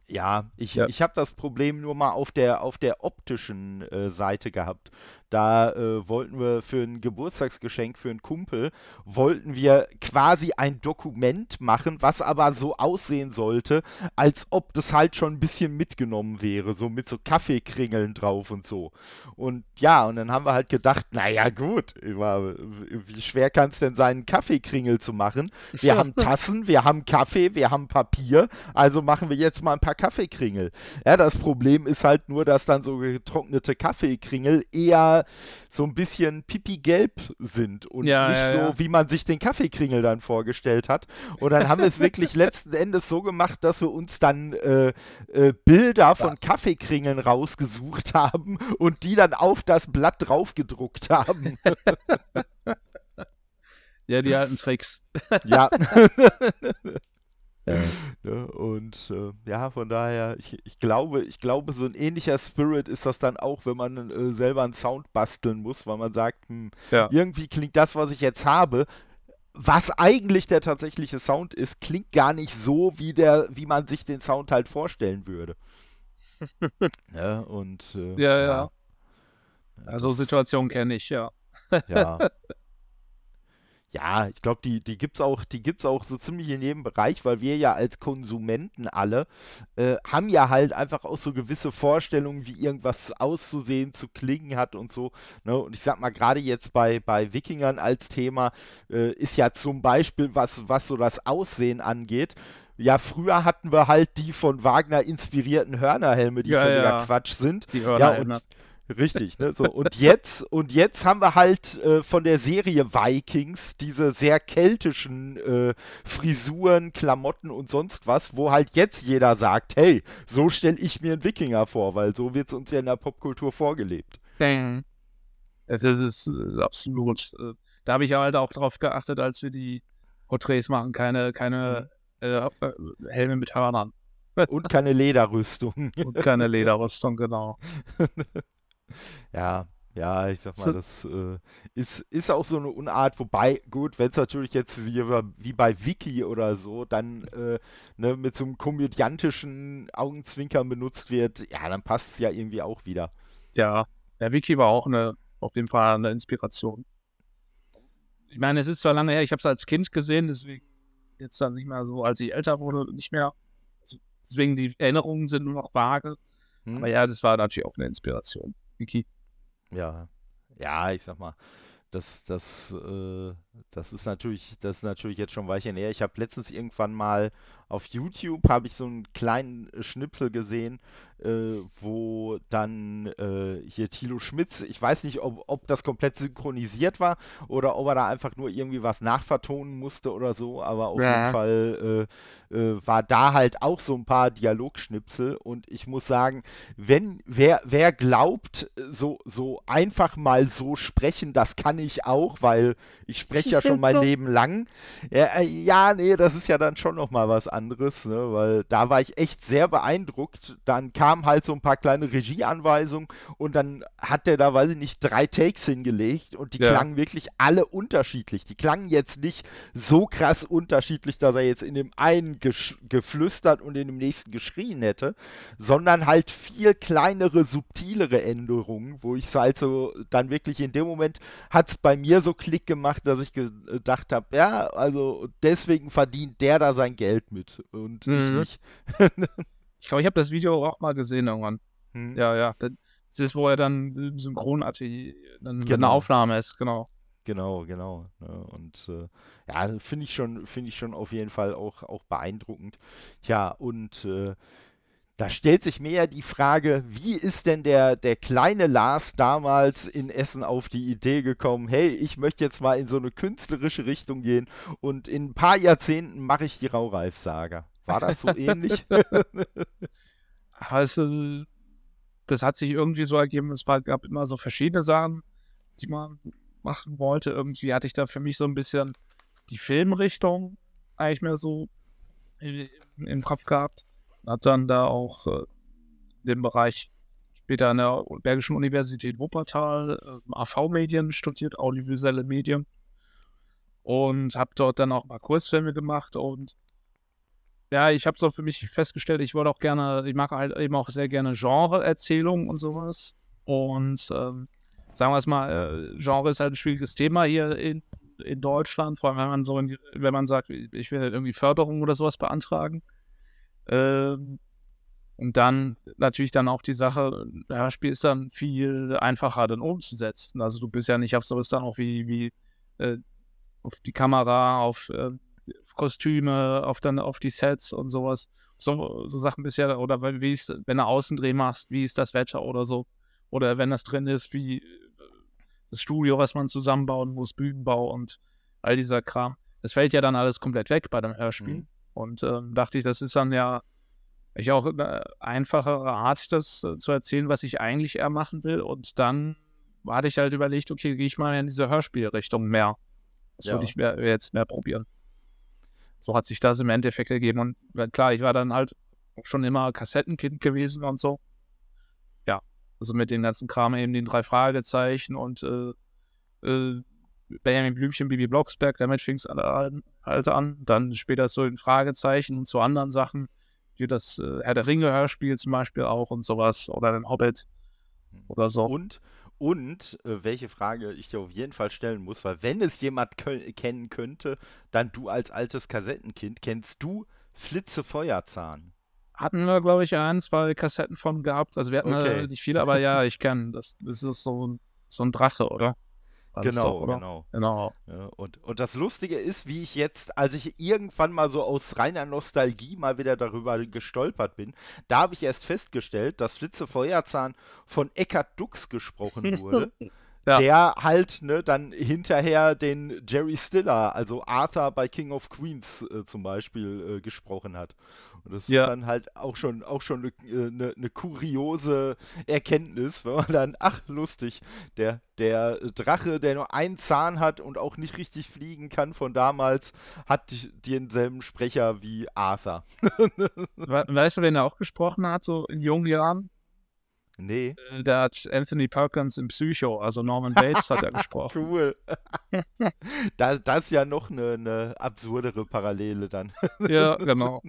Ja, ich, ja. ich habe das Problem nur mal auf der, auf der optischen äh, Seite gehabt. Da äh, wollten wir für ein Geburtstagsgeschenk für einen Kumpel, wollten wir quasi ein Dokument machen, was aber so aussehen sollte, als ob das halt schon ein bisschen mitgenommen wäre, so mit so Kaffeekringeln drauf und so. Und ja, und dann haben wir halt gedacht, naja gut, wie schwer kann es denn sein, einen Kaffeekringel zu machen? Wir haben Tassen, wir haben Kaffee, wir haben Papier, also machen wir jetzt mal ein paar Kaffeekringel. Ja, das Problem ist halt nur, dass dann so getrocknete Kaffeekringel eher so ein bisschen pipi-gelb sind und Ja, nicht ja, so, wie man sich den Kaffeekringel dann vorgestellt hat. Und dann haben wir es wirklich letzten Endes so gemacht, dass wir uns dann äh, äh, Bilder von Kaffeekringeln rausgesucht haben und die dann auf das Blatt draufgedruckt haben. Ja, die alten Tricks. ja. Ja. Ne, Und äh, ja, von daher, ich, ich glaube, ich glaube, so ein ähnlicher Spirit ist das dann auch, wenn man äh, selber einen Sound basteln muss, weil man sagt, hm, Ja. irgendwie klingt das, was ich jetzt habe, was eigentlich der tatsächliche Sound ist, klingt gar nicht so, wie der, wie man sich den Sound halt vorstellen würde. ja, und äh, Ja, ja. Also Situationen kenne ich, ja. ja. Ja, ich glaube, die, die gibt's auch, die gibt's auch so ziemlich in jedem Bereich, weil wir ja als Konsumenten alle äh, haben ja halt einfach auch so gewisse Vorstellungen, wie irgendwas auszusehen, zu klingen hat und so. Ne? Und ich sag mal, gerade jetzt bei, bei Wikingern als Thema äh, ist ja zum Beispiel, was, was so das Aussehen angeht. Ja, früher hatten wir halt die von Wagner inspirierten Hörnerhelme, die Ja, völliger ja. Quatsch sind. Die Ja, Hörner. und Richtig, ne? So, und jetzt, und jetzt haben wir halt äh, von der Serie Vikings diese sehr keltischen äh, Frisuren, Klamotten und sonst was, wo halt jetzt jeder sagt, hey, so stelle ich mir einen Wikinger vor, weil so wird es uns ja in der Popkultur vorgelebt. Bang. Das ist äh, absolut. Da habe ich halt auch drauf geachtet, als wir die Porträts machen, keine, keine äh, äh, Helme mit Hörnern Und keine Lederrüstung. und keine Lederrüstung, genau. Ja, ja, ich sag mal, So- das äh, ist, ist auch so eine Unart, wobei, gut, wenn es natürlich jetzt wie, bei Wiki oder so, dann äh, ne, mit so einem komödiantischen Augenzwinkern benutzt wird, ja, dann passt es ja irgendwie auch wieder. Ja, der Wiki war auch eine, auf jeden Fall eine Inspiration. Ich meine, es ist zwar lange her, ich habe es als Kind gesehen, deswegen jetzt dann nicht mehr so, als ich älter wurde, nicht mehr. Deswegen die Erinnerungen sind nur noch vage. Hm? Aber ja, das war natürlich auch eine Inspiration. Wiki. Ja, ja, ich sag mal, das, das, äh, das ist natürlich, das ist natürlich jetzt schon ein Weilchen her. Ich habe letztens irgendwann mal auf YouTube habe ich so einen kleinen äh, Schnipsel gesehen, äh, wo dann äh, hier Thilo Schmitz, ich weiß nicht, ob, ob das komplett synchronisiert war oder ob er da einfach nur irgendwie was nachvertonen musste oder so, aber auf Ja. jeden Fall äh, äh, war da halt auch so ein paar Dialogschnipsel und ich muss sagen, wenn wer, wer glaubt, so, so einfach mal so sprechen, das kann ich auch, weil ich spreche ja schon mein Leben lang. Ja, äh, ja, nee, das ist ja dann schon noch mal was anderes, ne? weil da war ich echt sehr beeindruckt. Dann kamen halt so ein paar kleine Regieanweisungen und dann hat der da, weiß ich nicht, drei Takes hingelegt und die Ja. klangen wirklich alle unterschiedlich. Die klangen jetzt nicht so krass unterschiedlich, dass er jetzt in dem einen geflüstert und in dem nächsten geschrien hätte, sondern halt viel kleinere, subtilere Änderungen, wo ich es halt so dann wirklich in dem Moment hat es bei mir so Klick gemacht, dass ich gedacht habe, ja, also deswegen verdient der da sein Geld mit und Mhm. ich nicht. Ich glaube, ich habe das Video auch mal gesehen irgendwann. Hm. Ja, ja. Das ist, wo er dann synchron dann wenn eine Genau. Aufnahme ist, genau. Genau, genau. Ne? Und äh, ja, finde ich schon, finde ich schon auf jeden Fall auch, auch beeindruckend. Tja, und äh, da stellt sich mir ja die Frage, wie ist denn der, der kleine Lars damals in Essen auf die Idee gekommen, hey, ich möchte jetzt mal in so eine künstlerische Richtung gehen und in ein paar Jahrzehnten mache ich die Raureif-Saga. War das so ähnlich? Also, das hat sich irgendwie so ergeben, es war, gab immer so verschiedene Sachen, die man machen wollte. Irgendwie hatte ich da für mich so ein bisschen die Filmrichtung eigentlich mehr so im, im Kopf gehabt. Hat dann da auch äh, den Bereich später an der Bergischen Universität Wuppertal äh, AV-Medien studiert, audiovisuelle Medien. Und habe dort dann auch mal Kursfilme gemacht und ja, ich habe so für mich festgestellt, ich wollte auch gerne, ich mag halt eben auch sehr gerne Genre-Erzählungen und sowas. Und ähm, sagen wir es mal, äh, Genre ist halt ein schwieriges Thema hier in, in Deutschland, vor allem wenn man so, die, wenn man sagt, ich will halt irgendwie Förderung oder sowas beantragen. Ähm, und dann natürlich dann auch die Sache, Hörspiel ist dann viel einfacher dann umzusetzen. Also du bist ja nicht auf sowas dann auch wie, wie äh, auf die Kamera, auf äh, Kostüme, auf dann auf die Sets und sowas. So, so Sachen bisher, oder wie ist, wenn du Außendreh machst, wie ist das Wetter oder so. Oder wenn das drin ist, wie das Studio, was man zusammenbauen muss, Bühnenbau und all dieser Kram. Das fällt ja dann alles komplett weg bei dem Hörspiel. Mhm. Und ähm, dachte ich, das ist dann ja ich auch eine einfachere Art, das äh, zu erzählen, was ich eigentlich eher machen will. Und dann hatte ich halt überlegt, okay, gehe ich mal in diese Hörspielrichtung mehr. Das ja. würde ich mehr, jetzt mehr probieren. So hat sich das im Endeffekt ergeben. Und äh, klar, ich war dann halt schon immer Kassettenkind gewesen und so. Ja, also mit den ganzen Kram eben den drei Fragezeichen und äh, äh, Benjamin Blümchen, Bibi Blocksberg, damit fing es halt an. Dann später so in Fragezeichen und zu anderen Sachen wie das äh, Herr der Ringe-Hörspiel zum Beispiel auch und sowas oder den Hobbit hm. oder so. Und, und äh, welche Frage ich dir auf jeden Fall stellen muss, weil wenn es jemand kennen könnte, dann du als altes Kassettenkind, kennst du Flitze Feuerzahn? Hatten wir, glaube ich, ein, zwei Kassetten von gehabt. Also wir hatten okay. nicht viele, aber ja, ich kenne. Das, das ist so, so ein Drache, oder? Genau, genau. genau. Ja, und, und das Lustige ist, wie ich jetzt, als ich irgendwann mal so aus reiner Nostalgie mal wieder darüber gestolpert bin, da habe ich erst festgestellt, dass Flitze Feuerzahn von Eckhard Dux gesprochen wurde. Ja. der halt ne, dann hinterher den Jerry Stiller, also Arthur bei King of Queens äh, zum Beispiel, äh, gesprochen hat. Und das ja. ist dann halt auch schon auch schon eine äh, ne, ne kuriose Erkenntnis, wenn man dann, ach lustig, der, der Drache, der nur einen Zahn hat und auch nicht richtig fliegen kann von damals, hat denselben Sprecher wie Arthur. weißt du, wen er auch gesprochen hat, so in jungen Jahren? Nee. Äh, da hat Anthony Perkins im Psycho, also Norman Bates, hat er gesprochen. Cool. da, das ist ja noch eine, eine absurdere Parallele dann. ja, genau.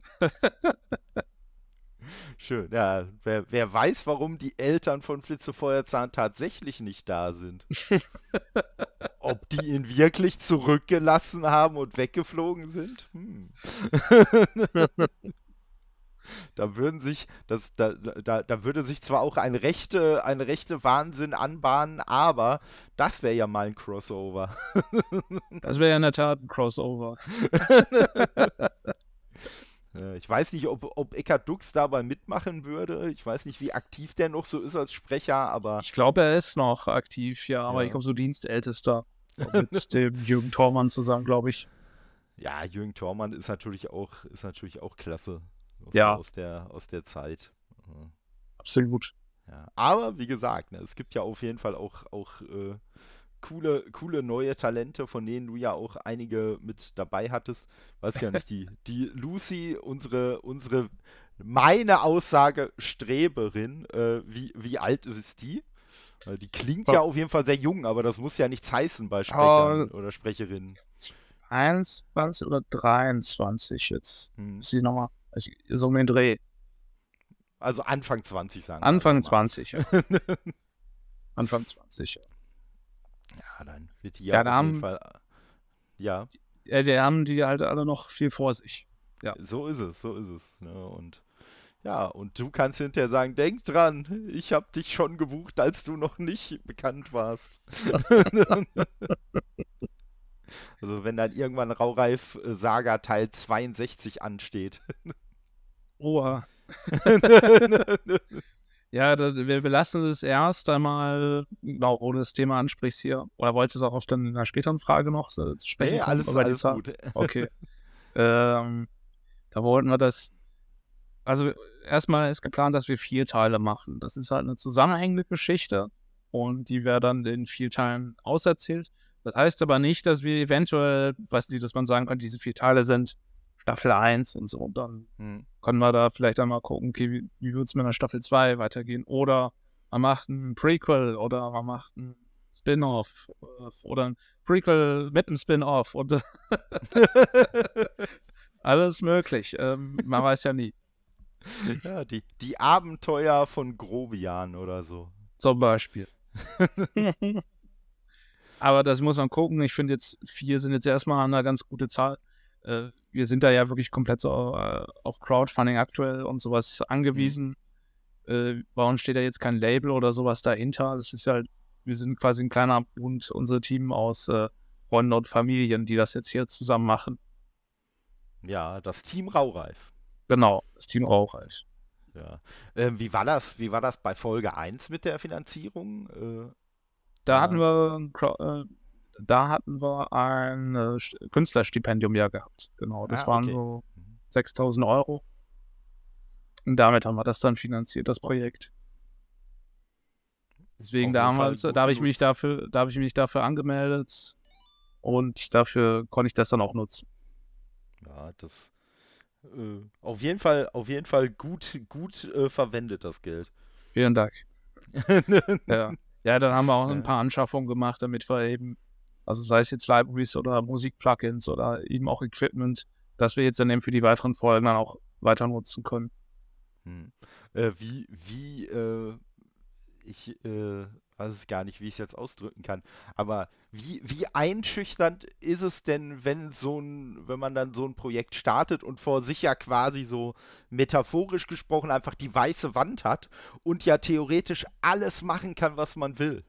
Schön, ja. Wer, wer, weiß, warum die Eltern von Flitzefeuerzahn tatsächlich nicht da sind. Ob die ihn wirklich zurückgelassen haben und weggeflogen sind? Hm. Da würden sich, das, da, da, da würde sich zwar auch ein rechte, ein rechte Wahnsinn anbahnen, aber das wäre ja mal ein Crossover. das wäre ja in der Tat ein Crossover. Ich weiß nicht, ob, ob Eckhard Dux dabei mitmachen würde. Ich weiß nicht, wie aktiv der noch so ist als Sprecher, aber. Ich glaube, er ist noch aktiv, ja, aber ja. ich glaube, so Dienstältester. So mit dem Jürgen Thormann zusammen, glaube ich. Ja, Jürgen Thormann ist natürlich auch, ist natürlich auch klasse ja. aus, der, aus der Zeit. Absolut. Ja. Aber wie gesagt, ne, es gibt ja auf jeden Fall auch, auch äh, coole, coole neue Talente, von denen du ja auch einige mit dabei hattest. Weiß ja nicht, die, die Lucy, unsere, unsere, meine Aussage Streberin, äh, wie, wie alt ist die? Die klingt ja auf jeden Fall sehr jung, aber das muss ja nichts heißen bei Sprechern oh, oder Sprecherinnen. 21 oder 23 jetzt. Hm. Ist die nochmal so um den Dreh. Also Anfang 20 sagen Anfang 20, ja. Anfang 20, ja. Ja, dann wird die ja, auf jeden Fall. Ja. Die, die haben die halt alle noch viel vor sich. Ja. So ist es, so ist es. Ne? Und ja, und du kannst hinterher sagen, denk dran, ich habe dich schon gebucht, als du noch nicht bekannt warst. Also wenn dann irgendwann Raureif äh, Saga Teil 62 ansteht. Oha. ja, da, wir belassen es erst einmal, genau, wo du das Thema ansprichst hier. Oder wolltest du es auch auf dann einer späteren Frage noch zu sprechen? Nee, alles, alles gut. Okay. ähm, da wollten wir das. Also erstmal ist geplant, dass wir vier Teile machen. Das ist halt eine zusammenhängende Geschichte und die wäre dann in vier Teilen auserzählt. Das heißt aber nicht, dass wir eventuell, was die, dass man sagen könnte, diese vier Teile sind Staffel 1 und so. Und dann hm. können wir da vielleicht einmal gucken, okay, wie, wie wird es mit einer Staffel 2 weitergehen? Oder man macht ein Prequel oder man macht ein Spin-off äh, oder ein Prequel mit einem Spin-off und alles möglich. Ähm, man weiß ja nie. Ja, die, die Abenteuer von Grobian oder so. Zum Beispiel. Aber das muss man gucken. Ich finde jetzt, vier sind jetzt erstmal eine ganz gute Zahl. Äh, wir sind da ja wirklich komplett so äh, auf Crowdfunding aktuell und sowas angewiesen. Mhm. Äh, bei uns steht ja jetzt kein Label oder sowas dahinter. Das ist halt, wir sind quasi ein kleiner Bund, unser Team aus äh, Freunden und Familien, die das jetzt hier zusammen machen. Ja, das Team Raureif. Genau, das Team Raureif. Ja. Ähm, wie war das? Wie war das bei Folge 1 mit der Finanzierung? Äh, da ja. hatten wir äh, da hatten wir ein äh, Künstlerstipendium ja gehabt. Genau, das ah, waren okay. so 6000 Euro. Und damit haben wir das dann finanziert, das Projekt. Deswegen damals, da habe ich mich dafür, da habe ich mich dafür angemeldet und dafür konnte ich das dann auch nutzen. Ja, das äh, auf jeden Fall, auf jeden Fall gut, gut äh, verwendet, das Geld. Vielen Dank. ja. ja, dann haben wir auch ein paar Anschaffungen gemacht, damit wir eben, also sei es jetzt Libraries oder Musik-Plugins oder eben auch Equipment, dass wir jetzt dann eben für die weiteren Folgen dann auch weiter nutzen können. Hm. Äh, wie, wie, äh, ich, äh, weiß es gar nicht, wie ich es jetzt ausdrücken kann. Aber wie, wie einschüchternd ist es denn, wenn so ein, wenn man dann so ein Projekt startet und vor sich ja quasi so metaphorisch gesprochen einfach die weiße Wand hat und ja theoretisch alles machen kann, was man will?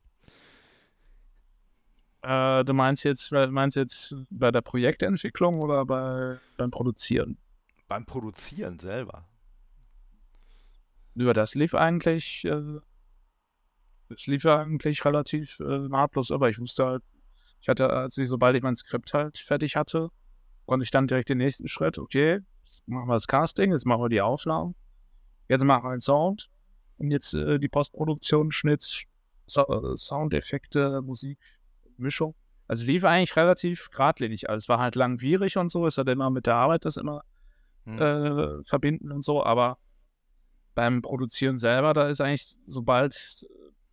Äh, du meinst jetzt, meinst jetzt bei der Projektentwicklung oder bei, beim Produzieren? Beim Produzieren selber. Über das lief eigentlich äh, es lief eigentlich relativ äh, nahtlos, aber ich wusste halt, ich hatte, als ich, sobald ich mein Skript halt fertig hatte, konnte ich dann direkt den nächsten Schritt, okay, machen wir das Casting, jetzt machen wir die Aufnahmen, jetzt machen wir einen Sound und jetzt äh, die Postproduktion, Schnitt, so äh, Soundeffekte, Musik, Mischung. Also lief eigentlich relativ geradlinig. Also es war halt langwierig und so, ist halt immer mit der Arbeit das immer hm. äh, verbinden und so, aber beim Produzieren selber, da ist eigentlich, sobald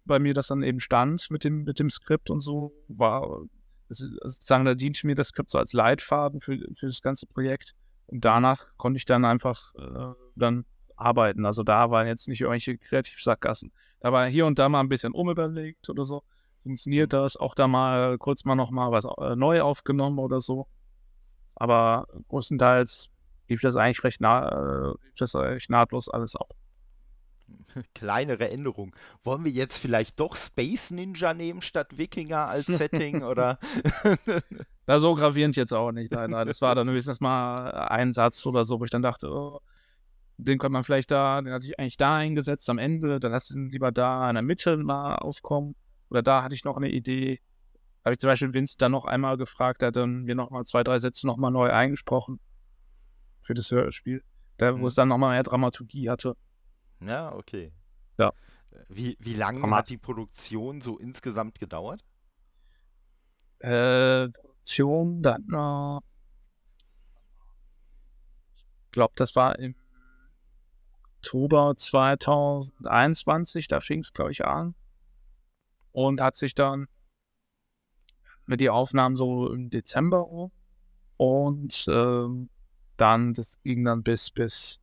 bei mir das dann eben stand mit dem, mit dem Skript und so, war sozusagen, da diente mir das Skript so als Leitfaden für, für das ganze Projekt. Und danach konnte ich dann einfach äh, dann arbeiten. Also da waren jetzt nicht irgendwelche Kreativsackgassen. Da war hier und da mal ein bisschen umüberlegt oder so. Funktioniert das? Auch da mal kurz mal noch mal was äh, neu aufgenommen oder so. Aber größtenteils lief das eigentlich recht, nah, äh, lief das recht nahtlos alles ab. kleinere Änderung. Wollen wir jetzt vielleicht doch Space Ninja nehmen statt Wikinger als Setting oder? da so gravierend jetzt auch nicht. Nein, nein. Das war dann höchstens mal ein Satz oder so, wo ich dann dachte, oh, den könnte man vielleicht da, den hatte ich eigentlich da eingesetzt am Ende, dann lass den lieber da in der Mitte mal aufkommen. Oder da hatte ich noch eine Idee. Habe ich zum Beispiel Vince dann noch einmal gefragt, der hat dann mir noch mal zwei, drei Sätze noch mal neu eingesprochen für das Hörspiel. Da, wo mhm. es dann noch mal mehr Dramaturgie hatte. Ja, okay. Ja. Wie, wie lange hat die Produktion so insgesamt gedauert? Äh, Produktion dann, äh, ich glaube, das war im Oktober 2021, da fing es, glaube ich, an. Und hat sich dann mit die Aufnahmen so im Dezember und ähm, dann, das ging dann bis, bis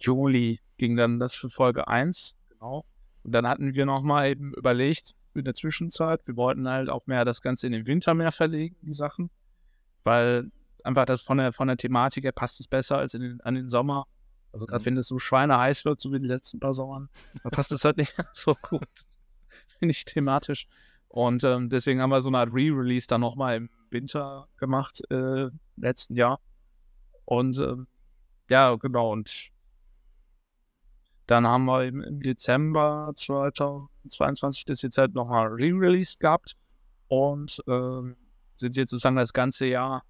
Juli ging dann das für Folge 1. Genau. Und dann hatten wir nochmal eben überlegt, in der Zwischenzeit, wir wollten halt auch mehr das Ganze in den Winter mehr verlegen, die Sachen. Weil einfach das von der, von der Thematik her passt es besser als in den, an den Sommer. Also gerade mhm. wenn es so schweineheiß wird, so wie die letzten paar Sommern, dann passt es halt nicht so gut. Ich thematisch. Und ähm, deswegen haben wir so eine Art Re-Release dann nochmal im Winter gemacht, äh, letzten Jahr. Und ähm, ja, genau. Und dann haben wir im Dezember 2022 das jetzt halt nochmal re-released gehabt und äh, sind jetzt sozusagen das ganze Jahr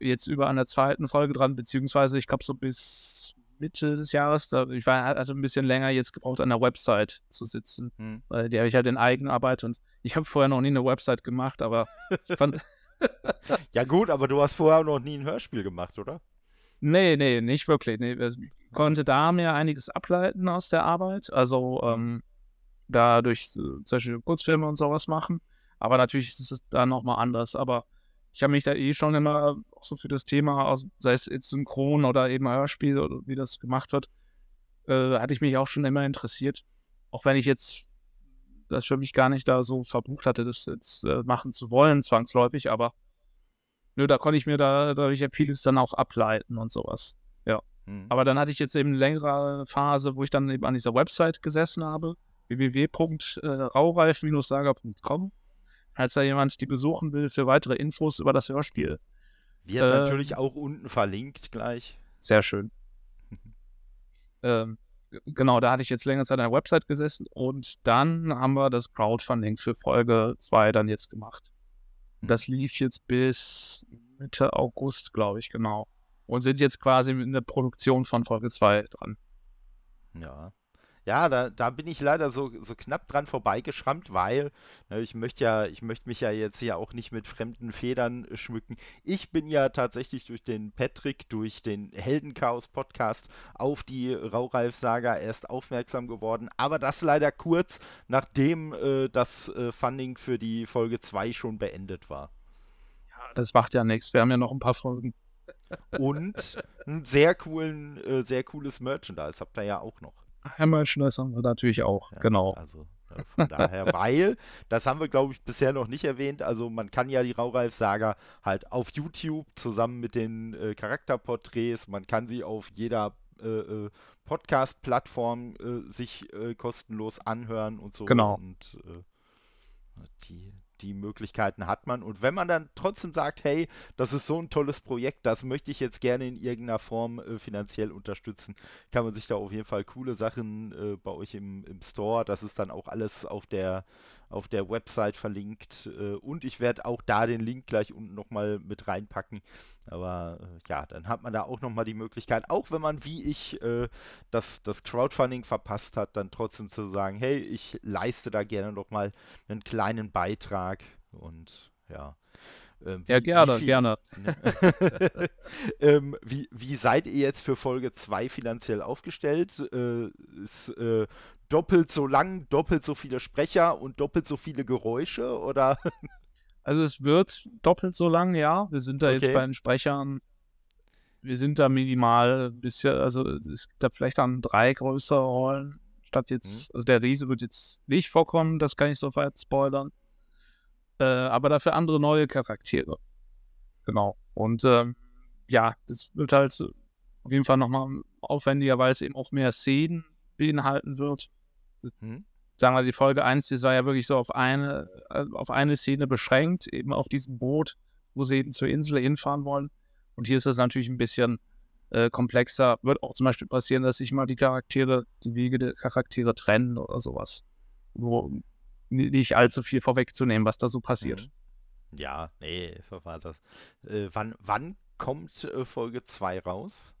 jetzt über an der zweiten Folge dran, beziehungsweise ich glaube so bis Mitte des Jahres, da, ich war, hatte ein bisschen länger jetzt gebraucht, an der Website zu sitzen, hm. weil die habe ich halt in Eigenarbeit und ich habe vorher noch nie eine Website gemacht, aber ich fand... ja gut, aber du hast vorher noch nie ein Hörspiel gemacht, oder? Nee, nee, nicht wirklich. Nee, konnte da mir einiges ableiten aus der Arbeit. Also ähm, da durch äh, solche Kurzfilme und sowas machen. Aber natürlich ist es da nochmal anders. Aber ich habe mich da eh schon immer auch so für das Thema, sei es jetzt Synchron oder eben Hörspiel oder wie das gemacht wird, äh, hatte ich mich auch schon immer interessiert. Auch wenn ich jetzt ich für mich gar nicht da so verbucht hatte, das jetzt äh, machen zu wollen, zwangsläufig, aber nö, da konnte ich mir da dadurch ja vieles dann auch ableiten und sowas. Ja. Hm. Aber dann hatte ich jetzt eben eine längere Phase, wo ich dann eben an dieser Website gesessen habe, www.raureif-saga.com. Falls da jemand die besuchen will für weitere Infos über das Hörspiel. Wird Ähm, natürlich auch unten verlinkt gleich. Sehr schön. ähm, genau, da hatte ich jetzt länger Zeit an der Website gesessen und dann haben wir das Crowdfunding für Folge 2 dann jetzt gemacht. Hm. Das lief jetzt bis Mitte August, glaube ich, genau. Und sind jetzt quasi in der Produktion von Folge 2 dran. Ja. Ja, da, da bin ich leider so, so knapp dran vorbeigeschrammt, weil ne, ich möchte ja, ich möchte mich ja jetzt hier auch nicht mit fremden Federn äh, schmücken. Ich bin ja tatsächlich durch den Patrick, durch den Heldenchaos-Podcast auf die Raureif-Saga erst aufmerksam geworden, aber das leider kurz, nachdem äh, das äh, Funding für die Folge 2 schon beendet war. Das macht ja nichts. Wir haben ja noch ein paar Folgen. Und ein sehr coolen, äh, sehr cooles Merchandise habt ihr ja auch noch. Merchandise haben wir natürlich auch. Ja, genau. Also äh, von daher, weil, das haben wir, glaube ich, bisher noch nicht erwähnt, also man kann ja die Raureif-Saga halt auf YouTube zusammen mit den äh, Charakterporträts, man kann sie auf jeder äh, äh, Podcast-Plattform äh, sich äh, kostenlos anhören und so. Genau. Und äh, die, die Möglichkeiten hat man. Und wenn man dann trotzdem sagt, hey, das ist so ein tolles Projekt, das möchte ich jetzt gerne in irgendeiner Form äh, finanziell unterstützen, kann man sich da auf jeden Fall coole Sachen äh, bei euch im, im Store, das ist dann auch alles auf der, auf der Website verlinkt. Äh, und ich werde auch da den Link gleich unten nochmal mit reinpacken. Aber äh, ja, dann hat man da auch nochmal die Möglichkeit, auch wenn man wie ich äh, das, das Crowdfunding verpasst hat, dann trotzdem zu sagen, hey, ich leiste da gerne nochmal einen kleinen Beitrag. Und ja. Ähm, Ja, wie- wie gerne, viel- gerne. ähm, wie, wie seid ihr jetzt für Folge 2 finanziell aufgestellt? Äh, ist äh, doppelt so lang, doppelt so viele Sprecher und doppelt so viele Geräusche? Oder? Also es wird doppelt so lang, ja. Wir sind da jetzt Okay. bei den Sprechern, wir sind da minimal ein bisschen, also es gibt da vielleicht dann drei größere Rollen, statt jetzt, also der Riese wird jetzt nicht vorkommen, das kann ich soweit spoilern. Äh, aber dafür andere neue Charaktere. Genau. Und ähm, ja, das wird halt auf jeden Fall nochmal aufwendiger, weil es eben auch mehr Szenen beinhalten wird Hm? sagen wir, die Folge 1, die war ja wirklich so auf eine, äh, auf eine Szene beschränkt, eben auf diesem Boot, wo sie eben zur Insel hinfahren wollen. Und hier ist das natürlich ein bisschen äh, komplexer. Wird auch zum Beispiel passieren, dass sich mal die Charaktere, die Wege der Charaktere trennen oder sowas. Wo ni- nicht allzu viel vorwegzunehmen, was da so passiert. Mhm. Ja, nee, so war das. Äh, wann, wann kommt äh, Folge 2 raus?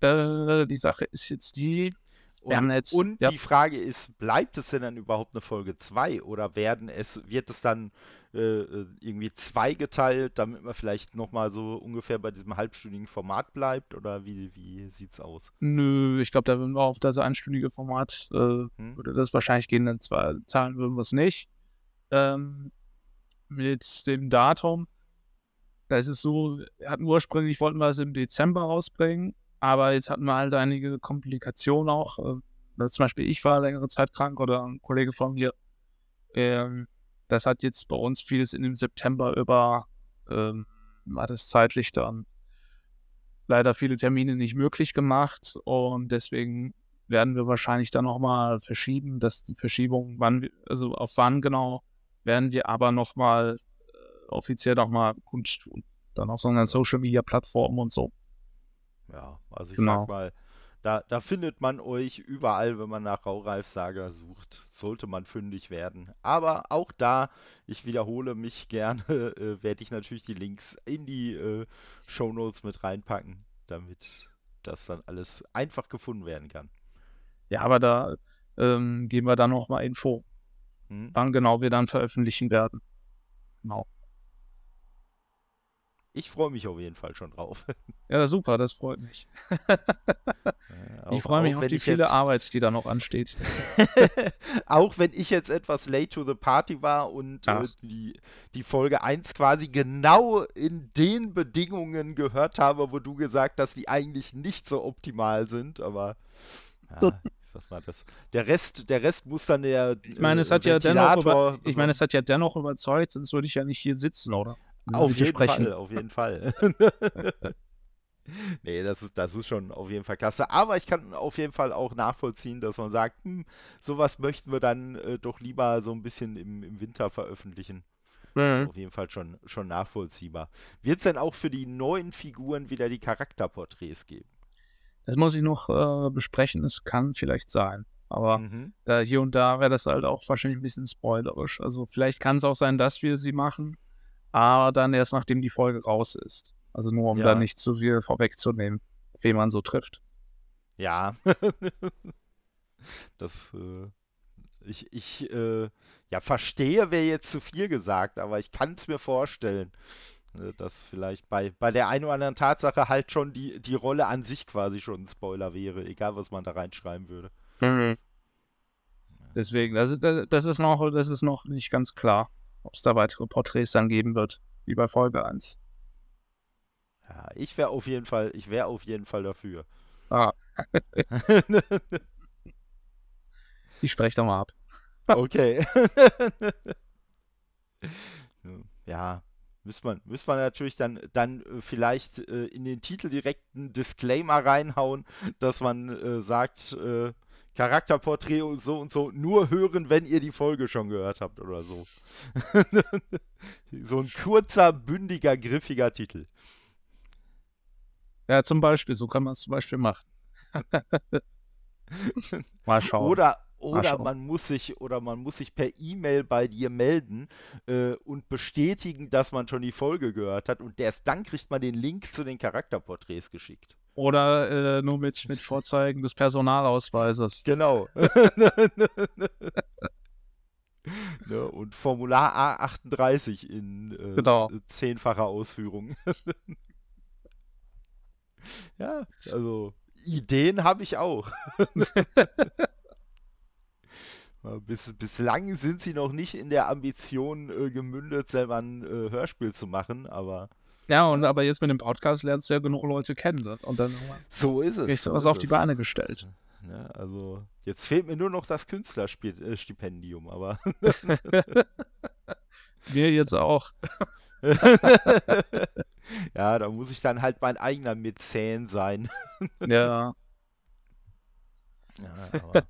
Äh, die Sache ist jetzt die, Wir haben jetzt- und ja. die Frage ist, bleibt es denn dann überhaupt eine Folge 2 oder werden es, wird es dann äh, irgendwie zweigeteilt, damit man vielleicht nochmal so ungefähr bei diesem halbstündigen Format bleibt? Oder wie, wie sieht's aus? nö, ich glaube, da würden wir auf das einstündige Format, äh, Hm? würde das wahrscheinlich gehen, denn zwar zahlen würden wir es nicht. Ähm, mit dem Datum, da ist es so, wir hatten ursprünglich wollten wir es im Dezember rausbringen, aber jetzt hatten wir halt einige Komplikationen auch. Äh, dass zum Beispiel ich war längere Zeit krank oder ein Kollege von mir. Ähm, das hat jetzt bei uns vieles in dem September über, ähm, war das zeitlich dann leider viele Termine nicht möglich gemacht und deswegen werden wir wahrscheinlich dann nochmal verschieben, dass die Verschiebung, wann, wir- also auf wann genau, werden wir aber nochmal äh, offiziell nochmal kundtun. Dann auf so einer Social Media Plattform und so. Ja, also ich Genau. sag mal, da, da findet man euch überall, wenn man nach Raureif Saga sucht, sollte man fündig werden. Aber auch da, ich wiederhole mich gerne, äh, werde ich natürlich die Links in die äh, Shownotes mit reinpacken, damit das dann alles einfach gefunden werden kann. Ja, aber da ähm, geben wir dann nochmal Info, Hm? wann genau wir dann veröffentlichen werden. Genau. Ich freue mich auf jeden Fall schon drauf. Ja, super, das freut mich. Äh, ich freue mich auch auf die viele jetzt- Arbeit, die da noch ansteht. auch wenn ich jetzt etwas late to the party war und äh, die, die Folge 1 quasi genau in den Bedingungen gehört habe, wo du gesagt hast, die eigentlich nicht so optimal sind, aber ja, ich sag mal, das, der Rest, der Rest muss dann der. Ich meine, es äh, hat ja dennoch, über, ich meine, es hat ja dennoch überzeugt, sonst würde ich ja nicht hier sitzen, oder? Auf jeden Fall, auf jeden Fall. nee, das ist, das ist schon auf jeden Fall klasse. Aber ich kann auf jeden Fall auch nachvollziehen, dass man sagt, hm, sowas möchten wir dann äh, doch lieber so ein bisschen im, im Winter veröffentlichen. Das ist auf jeden Fall schon, schon nachvollziehbar. Wird es denn auch für die neuen Figuren wieder die Charakterporträts geben? Das muss ich noch äh, besprechen, es kann vielleicht sein. Aber Mhm. da hier und da wäre das halt auch wahrscheinlich ein bisschen spoilerisch. Also vielleicht kann es auch sein, dass wir sie machen, aber dann erst nachdem die Folge raus ist. Also nur um Ja. da nicht zu viel vorwegzunehmen, wen man so trifft. Ja. das, äh, ich, ich, äh, ja, verstehe wäre jetzt zu viel gesagt, aber ich kann es mir vorstellen, äh, dass vielleicht bei, bei der einen oder anderen Tatsache halt schon die, die Rolle an sich quasi schon ein Spoiler wäre, egal was man da reinschreiben würde. Deswegen, das, das, das, ist noch, das ist noch nicht ganz klar, ob es da weitere Porträts dann geben wird, wie bei Folge 1. Ja, ich wäre auf jeden Fall, ich wäre auf jeden Fall dafür. Ah, ich spreche da mal ab. Okay. ja, müsste man, müsste man natürlich dann, dann äh, vielleicht äh, in den Titel direkt einen Disclaimer reinhauen, dass man äh, sagt, äh, Charakterporträt und so und so nur hören, wenn ihr die Folge schon gehört habt oder so. so ein kurzer, bündiger, griffiger Titel. Ja, zum Beispiel, so kann man es zum Beispiel machen. mal schauen. Oder, oder schauen. man muss sich oder man muss sich per E-Mail bei dir melden äh, und bestätigen, dass man schon die Folge gehört hat und erst dann kriegt man den Link zu den Charakterporträts geschickt. Oder äh, nur mit, mit Vorzeigen des Personalausweises. Genau. ne, und Formular A38 in äh, Genau. zehnfacher Ausführung. ja, also Ideen habe ich auch. Ja, Bis, bislang sind sie noch nicht in der Ambition äh, gemündet, selber ein äh, Hörspiel zu machen, aber Ja, und aber jetzt mit dem Podcast lernst du ja genug Leute kennen. Ne? Und dann so ist es. kriegst du so was auf die. Beine gestellt. Ne, also jetzt fehlt mir nur noch das Künstlerstipendium, aber Wir jetzt auch. ja, da muss ich dann halt mein eigener Mäzen sein. Ja. Ja, aber,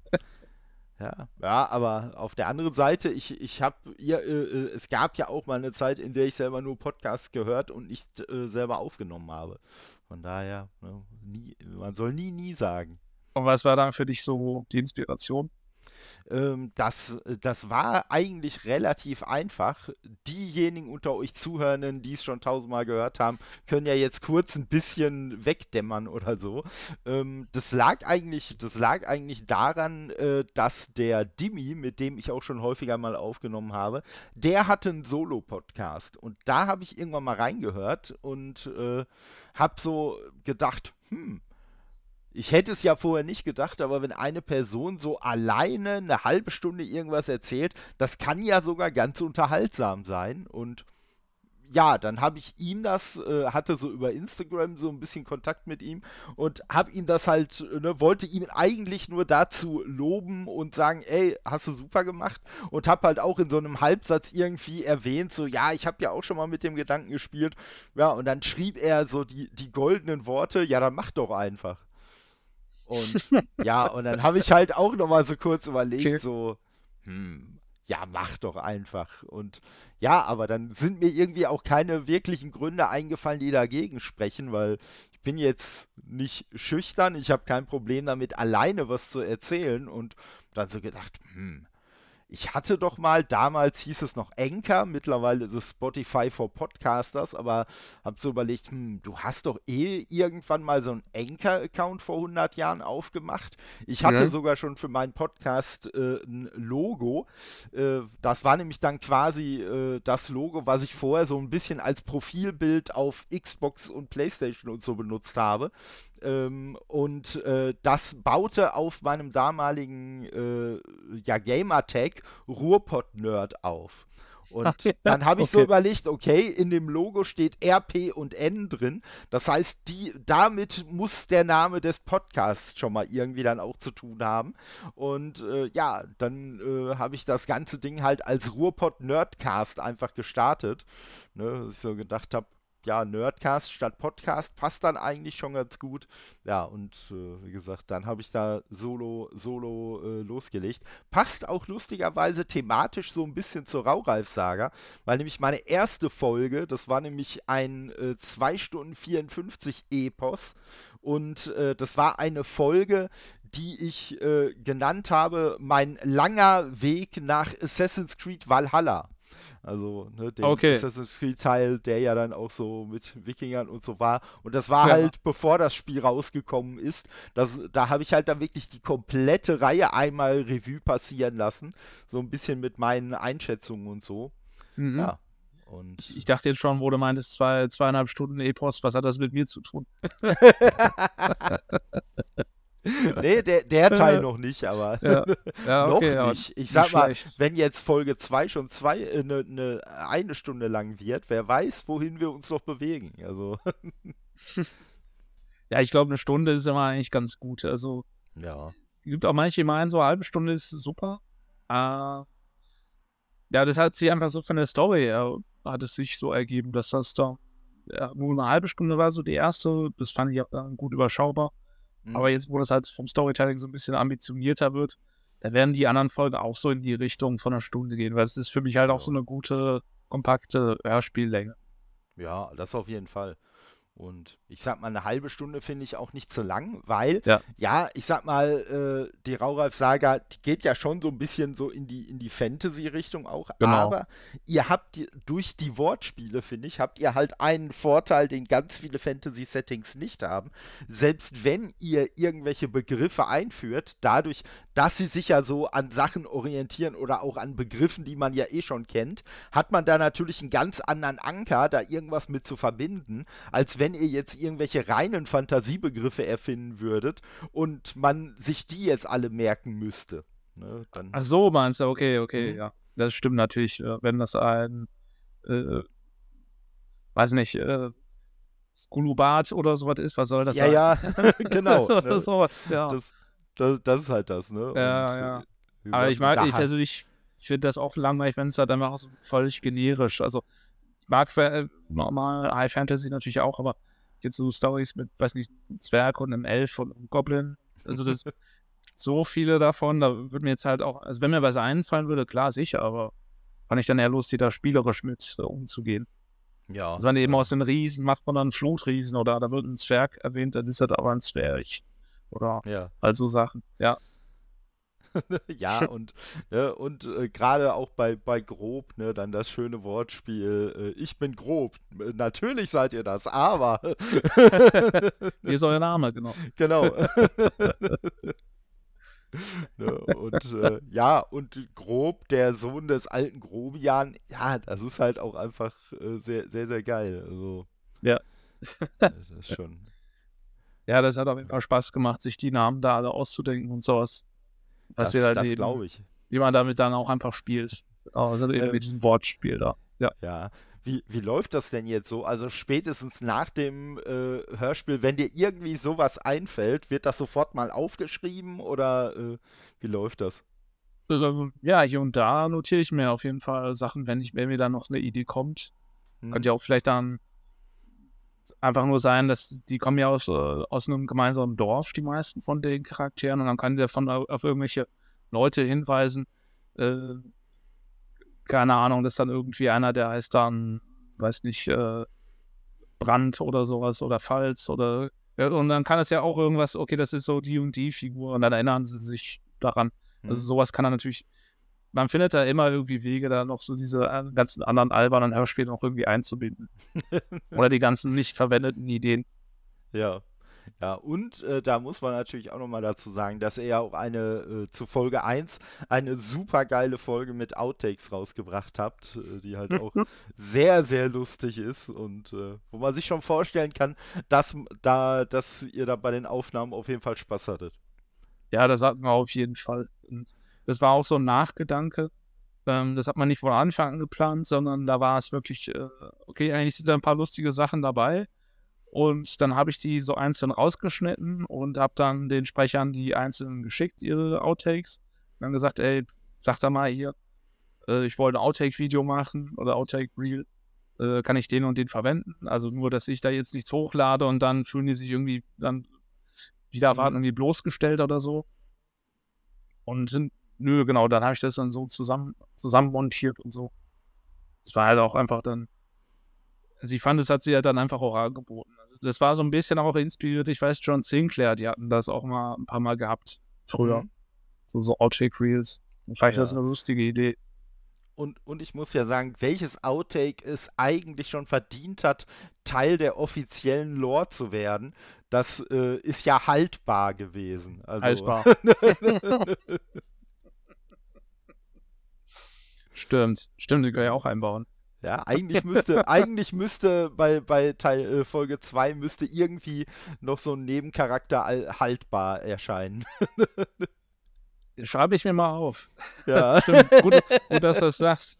ja, ja, aber auf der anderen Seite, ich, ich habe, ja, äh, äh, es gab ja auch mal eine Zeit, in der ich selber nur Podcasts gehört und nicht äh, selber aufgenommen habe. Von daher, ne, nie, man soll nie, nie sagen. Und was war dann für dich so die Inspiration? Ähm, das, das war eigentlich relativ einfach. Diejenigen unter euch Zuhörenden, die es schon tausendmal gehört haben, können ja jetzt kurz ein bisschen wegdämmern oder so. Ähm, das lag eigentlich, das lag eigentlich daran, äh, dass der Dimi, mit dem ich auch schon häufiger mal aufgenommen habe, der hatte einen Solo-Podcast und da habe ich irgendwann mal reingehört und äh, habe so gedacht, hm, ich hätte es ja vorher nicht gedacht, aber wenn eine Person so alleine eine halbe Stunde irgendwas erzählt, das kann ja sogar ganz unterhaltsam sein. Und ja, dann habe ich ihm das, äh, hatte so über Instagram so ein bisschen Kontakt mit ihm und habe ihm das halt, ne, wollte ihm eigentlich nur dazu loben und sagen, ey, hast du super gemacht und habe halt auch in so einem Halbsatz irgendwie erwähnt, so, ja, ich habe ja auch schon mal mit dem Gedanken gespielt. Ja, und dann schrieb er so die, die goldenen Worte, ja, dann mach doch einfach. Und ja, und dann habe ich halt auch nochmal so kurz überlegt, Okay. so, hm, ja, mach doch einfach. Und ja, aber dann sind mir irgendwie auch keine wirklichen Gründe eingefallen, die dagegen sprechen, weil ich bin jetzt nicht schüchtern, ich habe kein Problem damit, alleine was zu erzählen und dann so gedacht, hm, ich hatte doch mal, damals hieß es noch Anchor, mittlerweile ist es Spotify for Podcasters, aber hab so überlegt, hm, du hast doch eh irgendwann mal so einen Anchor-Account vor 100 Jahren aufgemacht. Ich hatte Ja. sogar schon für meinen Podcast äh, ein Logo. Äh, das war nämlich dann quasi äh, das Logo, was ich vorher so ein bisschen als Profilbild auf Xbox und Playstation und so benutzt habe. Ähm, und äh, das baute auf meinem damaligen äh, ja, Gamertag Ruhrpott-Nerd auf. Und dann habe ich okay. so überlegt, okay, in dem Logo steht RP und N drin. Das heißt, die, damit muss der Name des Podcasts schon mal irgendwie dann auch zu tun haben. Und äh, ja, dann äh, habe ich das ganze Ding halt als Ruhrpott Nerdcast einfach gestartet. Ne, dass ich so gedacht habe, ja, Nerdcast statt Podcast passt dann eigentlich schon ganz gut. Ja, und äh, wie gesagt, dann habe ich da solo, solo äh, losgelegt. Passt auch lustigerweise thematisch so ein bisschen zur Raureif-Saga, weil nämlich meine erste Folge, das war nämlich ein äh, 2 Stunden 54 Epos und äh, das war eine Folge, die ich äh, genannt habe, mein langer Weg nach Assassin's Creed Valhalla. Also, ne, der okay. Assassin's Creed-Teil, der ja dann auch so mit Wikingern und so war. Und das war ja. halt, bevor das Spiel rausgekommen ist. Das, da habe ich halt dann wirklich die komplette Reihe einmal Revue passieren lassen. So ein bisschen mit meinen Einschätzungen und so. Mhm. Ja. Und ich, ich, dachte jetzt schon, wo du meintest, zwei, zweieinhalb Stunden Epos, was hat das mit mir zu tun? nee, der, der Teil noch nicht, aber ja. Ja, okay, noch nicht. Ich sag mal, schlecht. wenn jetzt Folge 2 schon zwei, äh, ne, ne, eine Stunde lang wird, wer weiß, wohin wir uns noch bewegen. Also. ja, ich glaube, eine Stunde ist immer eigentlich ganz gut. Also, ja. Es gibt auch manche, die meinen, so eine halbe Stunde ist super. Äh, ja, das hat sich einfach so von der Story her, hat es sich so ergeben, dass das da ja, nur eine halbe Stunde war, so die erste. Das fand ich auch dann gut überschaubar. Mhm. Aber jetzt, wo das halt vom Storytelling so ein bisschen ambitionierter wird, da werden die anderen Folgen auch so in die Richtung von einer Stunde gehen, weil es ist für mich halt auch so eine gute, kompakte Hörspiellänge. Ja, das auf jeden Fall. Und ich sag mal, eine halbe Stunde finde ich auch nicht zu lang, weil, ja, ja ich sag mal, äh, die Raureif-Saga, die geht ja schon so ein bisschen so in die, in die Fantasy-Richtung auch. Genau. Aber ihr habt durch die Wortspiele, finde ich, habt ihr halt einen Vorteil, den ganz viele Fantasy-Settings nicht haben. Selbst wenn ihr irgendwelche Begriffe einführt, dadurch, dass sie sich ja so an Sachen orientieren oder auch an Begriffen, die man ja eh schon kennt, hat man da natürlich einen ganz anderen Anker, da irgendwas mit zu verbinden, als wenn wenn ihr jetzt irgendwelche reinen Fantasiebegriffe erfinden würdet und man sich die jetzt alle merken müsste. Ne, dann Ach so, meinst du, okay, okay, mhm. ja. Das stimmt natürlich, äh, wenn das ein, äh, weiß nicht, äh, Skulubat oder sowas ist, was soll das ja, sein? Ja, ja, genau. das, ne? sowas, ja. Das, das, das, ist halt das, ne? Ja, und, ja. Äh, Aber ich mag, ich, also ich, ich finde das auch langweilig, wenn es halt einfach so völlig generisch, also mag äh, normal High Fantasy natürlich auch, aber jetzt so Stories mit, weiß nicht, einem Zwerg und einem Elf und einem Goblin. Also das so viele davon, da würde mir jetzt halt auch, also wenn mir was einfallen würde, klar, sicher, aber fand ich dann eher lustig, da spielerisch mit umzugehen. Ja. Also wenn eben aus den Riesen macht man dann einen Flutriesen oder da wird ein Zwerg erwähnt, dann ist das aber ein Zwerg. Oder ja. also Sachen, ja. ja, und, ne, und äh, gerade auch bei, bei grob, ne, dann das schöne Wortspiel, äh, ich bin grob. Natürlich seid ihr das, aber. Wie ist euer Name, genau. Genau. ne, und äh, ja, und grob, der Sohn des alten Grobian, ja, das ist halt auch einfach äh, sehr, sehr, sehr geil. Also, ja. das ist schon. Ja, das hat auf jeden Fall Spaß gemacht, sich die Namen da alle auszudenken und sowas. Was das, das glaube ich. Wie man damit dann auch einfach spielt. Also eben ähm, mit diesem Wortspiel da. Ja. ja. Wie, wie läuft das denn jetzt so? Also spätestens nach dem äh, Hörspiel, wenn dir irgendwie sowas einfällt, wird das sofort mal aufgeschrieben oder äh, wie läuft das? Ähm, ja, hier und da notiere ich mir auf jeden Fall Sachen, wenn, ich, wenn mir dann noch eine Idee kommt. Hm. Könnte ja auch vielleicht dann einfach nur sein, dass die kommen ja aus, äh, aus einem gemeinsamen Dorf, die meisten von den Charakteren, und dann kann der von auf irgendwelche Leute hinweisen. Äh, keine Ahnung, das ist dann irgendwie einer, der heißt dann, weiß nicht, äh, Brand oder sowas oder Falz oder ja, und dann kann es ja auch irgendwas, okay, das ist so die und die Figur und dann erinnern sie sich daran. Also mhm. Also sowas kann er natürlich man findet da immer irgendwie Wege, da noch so diese äh, ganzen anderen albernen Hörspiele noch irgendwie einzubinden. Oder die ganzen nicht verwendeten Ideen. Ja. Ja, und äh, da muss man natürlich auch nochmal dazu sagen, dass er ja auch eine äh, zu Folge 1 eine super geile Folge mit Outtakes rausgebracht habt, äh, die halt auch sehr, sehr lustig ist und äh, wo man sich schon vorstellen kann, dass, da, dass ihr da bei den Aufnahmen auf jeden Fall Spaß hattet. Ja, das hatten wir auf jeden Fall. Und das war auch so ein Nachgedanke. Ähm, das hat man nicht von Anfang an geplant, sondern da war es wirklich, äh, okay, eigentlich sind da ein paar lustige Sachen dabei. Und dann habe ich die so einzeln rausgeschnitten und habe dann den Sprechern die einzelnen geschickt, ihre Outtakes. Und dann gesagt, ey, sag da mal hier, äh, ich wollte ein Outtake-Video machen oder Outtake-Reel. Äh, kann ich den und den verwenden? Also nur, dass ich da jetzt nichts hochlade und dann fühlen die sich irgendwie dann wieder mhm. irgendwie bloßgestellt oder so. Und nö, genau, dann habe ich das dann so zusammen, zusammen montiert und so. Das war halt auch einfach dann. Also ich fand, es hat sie ja dann einfach auch angeboten. Also das war so ein bisschen auch inspiriert. Ich weiß, John Sinclair, die hatten das auch mal ein paar Mal gehabt früher. Mhm. So, so Outtake Reels. Vielleicht ja. das eine lustige Idee. Und, und ich muss ja sagen, welches Outtake es eigentlich schon verdient hat, Teil der offiziellen Lore zu werden, das äh, ist ja haltbar gewesen. Also, haltbar. Stimmt, stimmt, die können ja auch einbauen. Ja, eigentlich müsste, eigentlich müsste bei, bei Teil äh, Folge 2 müsste irgendwie noch so ein Nebencharakter haltbar erscheinen. Schreibe ich mir mal auf. Ja. Stimmt, gut, gut, dass du das sagst.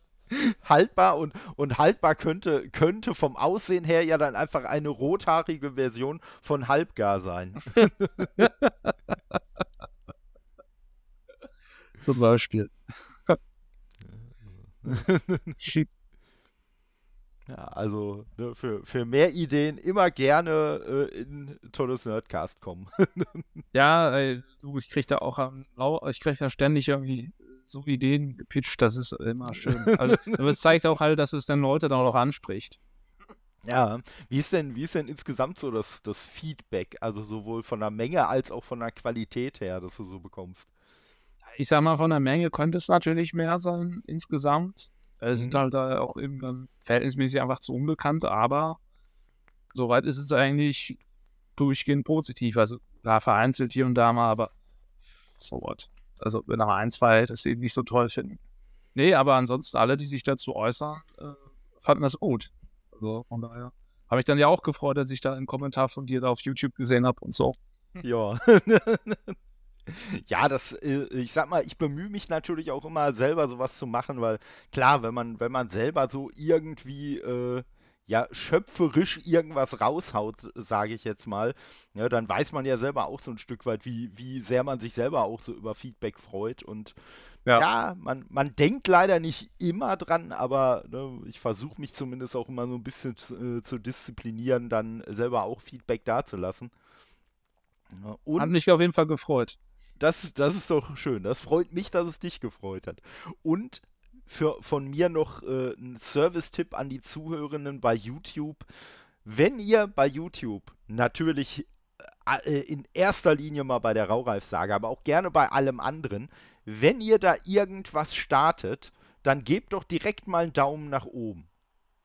Haltbar und, und haltbar könnte, könnte vom Aussehen her ja dann einfach eine rothaarige Version von Halbgar sein. Zum Beispiel. Ja, also ne, für, für mehr Ideen immer gerne äh, in tolles Nerdcast kommen. ja, ey, du, ich krieg da auch am ich krieg da ständig irgendwie so Ideen gepitcht, das ist immer schön. Also, es zeigt auch halt, dass es dann Leute dann auch anspricht. Ja, wie ist denn, wie ist denn insgesamt so das, das Feedback, also sowohl von der Menge als auch von der Qualität her, dass du so bekommst? Ich sag mal, von der Menge könnte es natürlich mehr sein insgesamt. Es mhm. sind halt auch eben verhältnismäßig einfach zu unbekannt, aber soweit ist es eigentlich durchgehend positiv. Also da vereinzelt hier und da mal, aber so what. Also wenn aber ein, zwei das eben nicht so toll finden. Nee, aber ansonsten alle, die sich dazu äußern, äh, fanden das gut. Also von daher habe ich dann ja auch gefreut, als ich da einen Kommentar von dir da auf YouTube gesehen habe und so. Ja. Ja, das, äh, ich sag mal, ich bemühe mich natürlich auch immer selber sowas zu machen, weil klar, wenn man, wenn man selber so irgendwie äh, ja, schöpferisch irgendwas raushaut, sage ich jetzt mal, ja, dann weiß man ja selber auch so ein Stück weit, wie, wie sehr man sich selber auch so über Feedback freut. Und ja, ja man, man denkt leider nicht immer dran, aber ne, ich versuche mich zumindest auch immer so ein bisschen zu, äh, zu disziplinieren, dann selber auch Feedback dazulassen. Ja, Hat mich auf jeden Fall gefreut. Das, das ist doch schön. Das freut mich, dass es dich gefreut hat. Und für, von mir noch äh, ein Service-Tipp an die Zuhörenden bei YouTube. Wenn ihr bei YouTube natürlich äh, äh in erster Linie mal bei der Raureif-Sage, aber auch gerne bei allem anderen, wenn ihr da irgendwas startet, dann gebt doch direkt mal einen Daumen nach oben.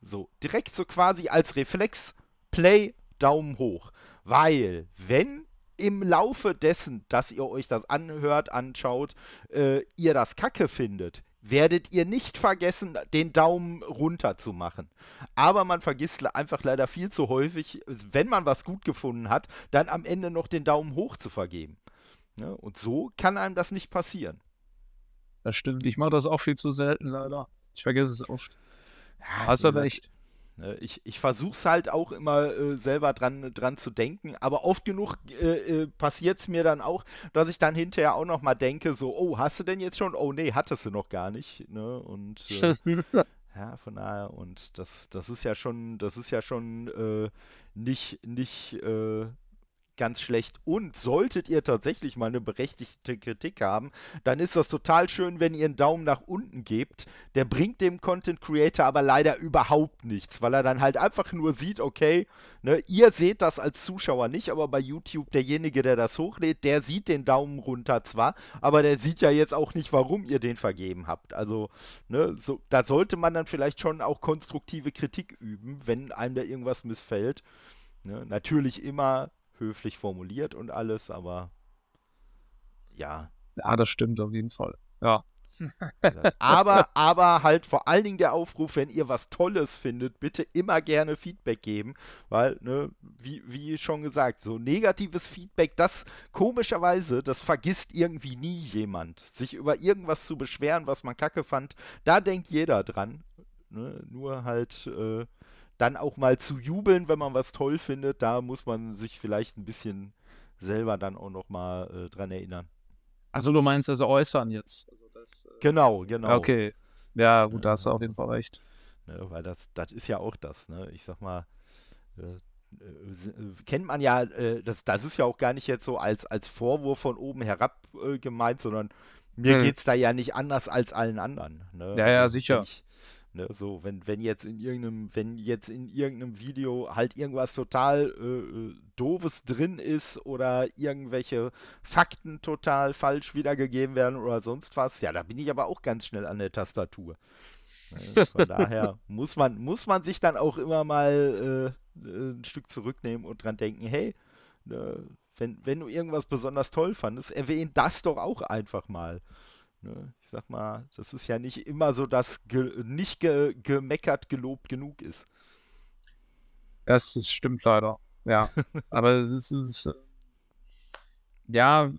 So, direkt so quasi als Reflex, Play, Daumen hoch. Weil, wenn im Laufe dessen, dass ihr euch das anhört, anschaut, äh, ihr das Kacke findet, werdet ihr nicht vergessen, den Daumen runter zu machen. Aber man vergisst einfach leider viel zu häufig, wenn man was gut gefunden hat, dann am Ende noch den Daumen hoch zu vergeben. Ne? und so kann einem das nicht passieren. Das stimmt. Ich mache das auch viel zu selten, leider. Ich vergesse es oft. Ja, Hast du recht. Ne, ich, ich versuche es halt auch immer äh, selber dran, dran zu denken, aber oft genug äh, äh, passiert es mir dann auch, dass ich dann hinterher auch nochmal denke, so, oh, hast du denn jetzt schon? Oh nee, hattest du noch gar nicht. Ne? Und äh, ja, von daher, und das, das ist ja schon, das ist ja schon äh, nicht, nicht äh, ganz schlecht. Und solltet ihr tatsächlich mal eine berechtigte Kritik haben, dann ist das total schön, wenn ihr einen Daumen nach unten gebt. Der bringt dem Content Creator aber leider überhaupt nichts, weil er dann halt einfach nur sieht, okay, ne, ihr seht das als Zuschauer nicht, aber bei YouTube derjenige, der das hochlädt, der sieht den Daumen runter zwar, aber der sieht ja jetzt auch nicht, warum ihr den vergeben habt. Also, ne, so, da sollte man dann vielleicht schon auch konstruktive Kritik üben, wenn einem da irgendwas missfällt. Ne, natürlich immer höflich formuliert und alles, aber ja. Ja, das stimmt auf jeden Fall. Ja. aber, aber halt vor allen Dingen der Aufruf, wenn ihr was Tolles findet, bitte immer gerne Feedback geben, weil, ne, wie, wie schon gesagt, so negatives Feedback, das komischerweise, das vergisst irgendwie nie jemand. Sich über irgendwas zu beschweren, was man kacke fand, da denkt jeder dran. Ne? Nur halt äh, dann auch mal zu jubeln, wenn man was toll findet, da muss man sich vielleicht ein bisschen selber dann auch noch mal äh, dran erinnern. Also du meinst also äußern jetzt? Also das, äh, genau, genau. Okay. Ja, gut, da hast du auf jeden Fall recht. Ne, weil das, das ist ja auch das, ne? Ich sag mal, äh, äh, kennt man ja, äh, das, das ist ja auch gar nicht jetzt so als, als Vorwurf von oben herab äh, gemeint, sondern mir hm. geht es da ja nicht anders als allen anderen. Ne? Ja, ja, also, sicher. Ich, Ne, so, wenn, wenn jetzt in irgendeinem, wenn jetzt in irgendeinem Video halt irgendwas total äh, äh, doofes drin ist oder irgendwelche Fakten total falsch wiedergegeben werden oder sonst was, ja, da bin ich aber auch ganz schnell an der Tastatur. Ne, von daher muss man, muss man sich dann auch immer mal äh, ein Stück zurücknehmen und dran denken, hey, ne, wenn, wenn du irgendwas besonders toll fandest, erwähne das doch auch einfach mal. Ne? Ich sag mal, das ist ja nicht immer so, dass ge nicht ge gemeckert gelobt genug ist. Das, das stimmt leider. Ja. Aber es ist. Äh, ja,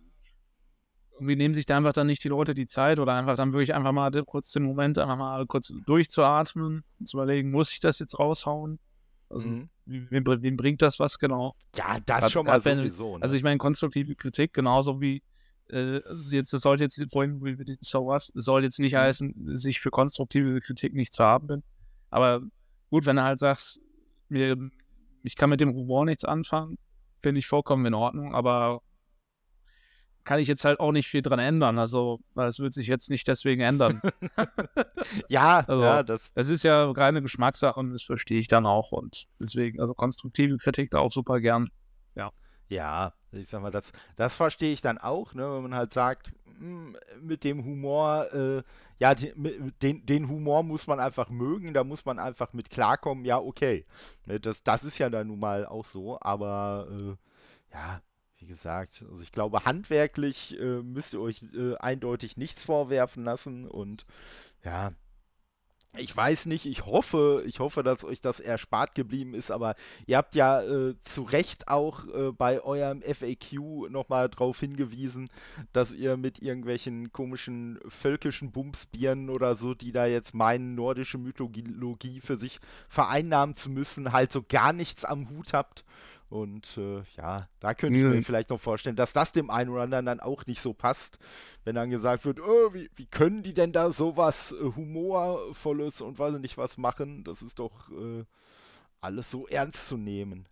irgendwie nehmen sich da einfach dann nicht die Leute die Zeit oder einfach dann wirklich einfach mal kurz den Moment, einfach mal kurz durchzuatmen und zu überlegen, muss ich das jetzt raushauen? Also, mhm. wem, wem, bringt das was genau? Ja, das grad, schon mal sowieso. Ne? Also, ich meine, konstruktive Kritik genauso wie also jetzt, das soll jetzt vorhin mit dem So was, soll jetzt nicht mhm. heißen, sich für konstruktive Kritik nicht zu haben bin. Aber gut, wenn du halt sagst, mir, ich kann mit dem Humor nichts anfangen, finde ich vollkommen in Ordnung, aber kann ich jetzt halt auch nicht viel dran ändern. Also, weil es wird sich jetzt nicht deswegen ändern. ja, also, ja, das. Das ist ja reine Geschmackssache und das verstehe ich dann auch. Und deswegen, also konstruktive Kritik da auch super gern. Ja. Ich sag mal, das, das verstehe ich dann auch, ne, wenn man halt sagt, hm, mit dem Humor, äh, ja, den, den Humor muss man einfach mögen, da muss man einfach mit klarkommen, ja, okay. Ne, das, das ist ja dann nun mal auch so, aber äh, ja, wie gesagt, also ich glaube, handwerklich äh, müsst ihr euch äh, eindeutig nichts vorwerfen lassen und ja, ich weiß nicht, ich hoffe, ich hoffe, dass euch das erspart geblieben ist, aber ihr habt ja äh, zu Recht auch äh, bei eurem FAQ nochmal darauf hingewiesen, dass ihr mit irgendwelchen komischen völkischen Bumsbieren oder so, die da jetzt meinen, nordische Mythologie für sich vereinnahmen zu müssen, halt so gar nichts am Hut habt. Und äh, ja, da könnte ich mir vielleicht noch vorstellen, dass das dem einen oder anderen dann auch nicht so passt, wenn dann gesagt wird, oh, wie, wie können die denn da sowas äh, Humorvolles und weiß nicht was machen? Das ist doch äh, alles so ernst zu nehmen.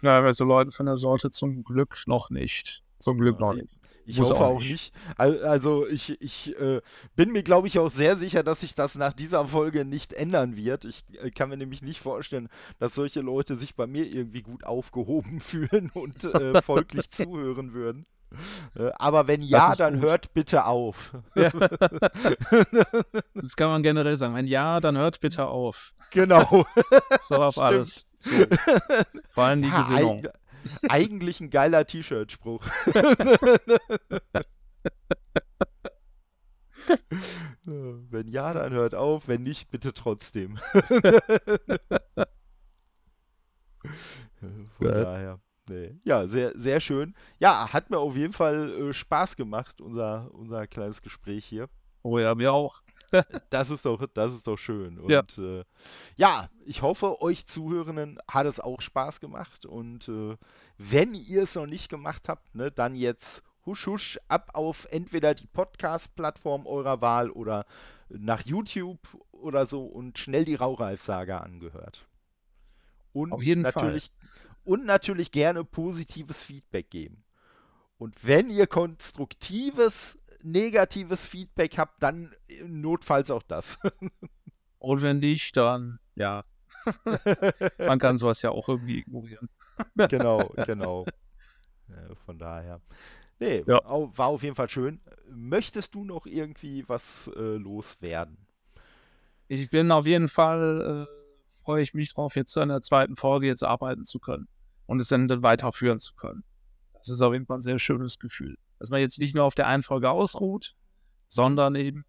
Ja, bei so Leuten von der Sorte zum Glück noch nicht. Zum Glück ja, noch nicht. Ich Muss hoffe auch nicht. Also ich, ich äh, bin mir, glaube ich, auch sehr sicher, dass sich das nach dieser Folge nicht ändern wird. Ich äh, kann mir nämlich nicht vorstellen, dass solche Leute sich bei mir irgendwie gut aufgehoben fühlen und äh, folglich zuhören würden. Äh, aber wenn ja, dann gut. hört bitte auf. Ja. Das kann man generell sagen. Wenn ja, dann hört bitte auf. Genau. So auf alles. So. Vor allem die ja, Gesinnung. Eigentlich ein geiler T-Shirt-Spruch. wenn ja, dann hört auf. Wenn nicht, bitte trotzdem. Von ja. daher. Nee. Ja, sehr, sehr schön. Ja, hat mir auf jeden Fall äh, Spaß gemacht, unser, unser kleines Gespräch hier. Oh ja, mir auch. das ist doch, das ist doch schön. Und ja. Äh, ja, ich hoffe, euch Zuhörenden hat es auch Spaß gemacht. Und äh, wenn ihr es noch nicht gemacht habt, ne, dann jetzt husch husch ab auf entweder die Podcast-Plattform eurer Wahl oder nach YouTube oder so und schnell die Raureif-Saga angehört. Und auf jeden natürlich, Fall. Und natürlich gerne positives Feedback geben. Und wenn ihr konstruktives negatives Feedback habt, dann notfalls auch das. Und wenn nicht, dann ja. Man kann sowas ja auch irgendwie ignorieren. genau, genau. Von daher. Nee, ja. war auf jeden Fall schön. Möchtest du noch irgendwie was äh, loswerden? Ich bin auf jeden Fall, äh, freue ich mich drauf, jetzt an der zweiten Folge jetzt arbeiten zu können und es dann weiterführen zu können. Das ist auf jeden Fall ein sehr schönes Gefühl dass man jetzt nicht nur auf der einen Folge ausruht, sondern eben,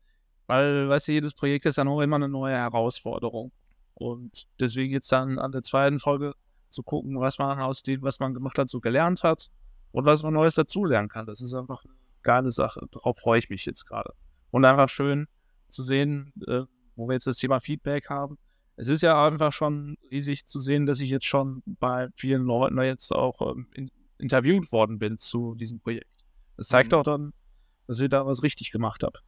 weil, weißt du, jedes Projekt ist dann auch immer eine neue Herausforderung. Und deswegen jetzt dann an der zweiten Folge zu gucken, was man aus dem, was man gemacht hat, so gelernt hat und was man Neues dazulernen kann. Das ist einfach eine geile Sache. Darauf freue ich mich jetzt gerade. Und einfach schön zu sehen, äh, wo wir jetzt das Thema Feedback haben. Es ist ja einfach schon riesig zu sehen, dass ich jetzt schon bei vielen Leuten jetzt auch ähm, in, interviewt worden bin zu diesem Projekt. Das zeigt mhm. auch dann, dass ich da was richtig gemacht habe.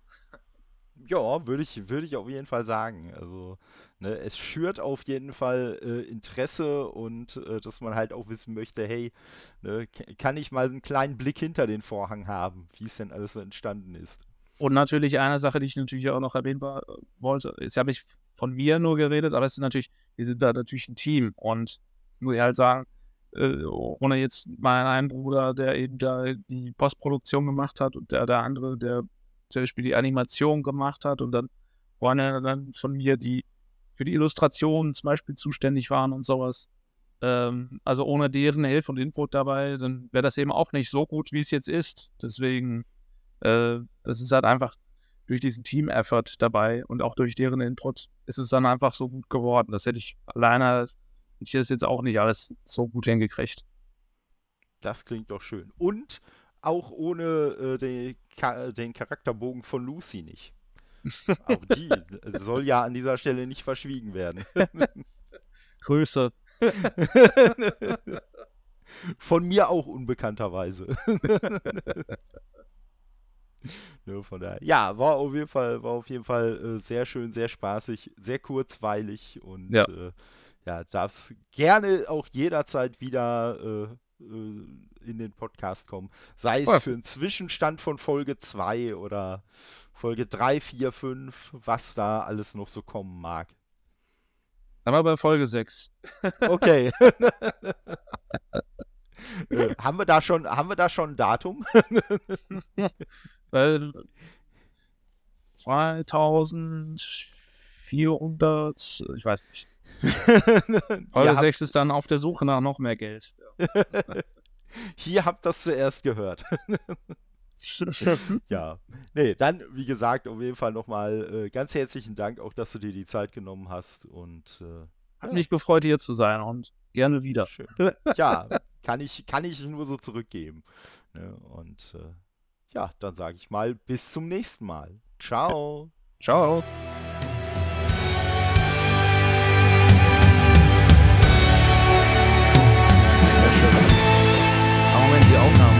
Ja, würde ich, würd ich auf jeden Fall sagen. Also, ne, es schürt auf jeden Fall äh, Interesse und äh, dass man halt auch wissen möchte, hey, ne, kann ich mal einen kleinen Blick hinter den Vorhang haben, wie es denn alles so entstanden ist. Und natürlich eine Sache, die ich natürlich auch noch erwähnen wollte, jetzt habe ich von mir nur geredet, aber es ist natürlich, wir sind da natürlich ein Team und muss ich halt sagen, äh, ohne jetzt meinen einen Bruder, der eben da die Postproduktion gemacht hat und der, der andere, der zum Beispiel die Animation gemacht hat und dann Freunde dann von mir, die für die Illustrationen zum Beispiel zuständig waren und sowas. Ähm, also ohne deren Hilfe und Input dabei, dann wäre das eben auch nicht so gut, wie es jetzt ist. Deswegen, äh, das ist halt einfach durch diesen Team-Effort dabei und auch durch deren Input ist es dann einfach so gut geworden. Das hätte ich alleine, ich das jetzt auch nicht alles so gut hingekriegt. Das klingt doch schön. Und auch ohne äh, den, den, Charakterbogen von Lucy nicht. auch die soll ja an dieser Stelle nicht verschwiegen werden. Grüße. von mir auch unbekannterweise. ne, von daher. Ja, war auf jeden Fall, war auf jeden Fall äh, sehr schön, sehr spaßig, sehr kurzweilig und ja, äh, ja darf gerne auch jederzeit wieder äh, äh in den Podcast kommen. Sei es was? für einen Zwischenstand von Folge 2 oder Folge 3, 4, 5, was da alles noch so kommen mag. Dann mal bei Folge 6. Okay. äh, haben wir da schon, haben wir da schon ein Datum? Weil 2400, ich weiß nicht. Folge 6 ist dann auf der Suche nach noch mehr Geld. Hier habt das zuerst gehört. ja, nee, dann, wie gesagt, auf jeden Fall nochmal äh, ganz herzlichen Dank, auch dass du dir die Zeit genommen hast. Und äh, hat ja. mich gefreut, hier zu sein und gerne wieder. Schön. Ja, kann ich, kann ich nur so zurückgeben. Ne? Und äh, ja, dann sage ich mal bis zum nächsten Mal. Ciao. Ciao. yourself. No.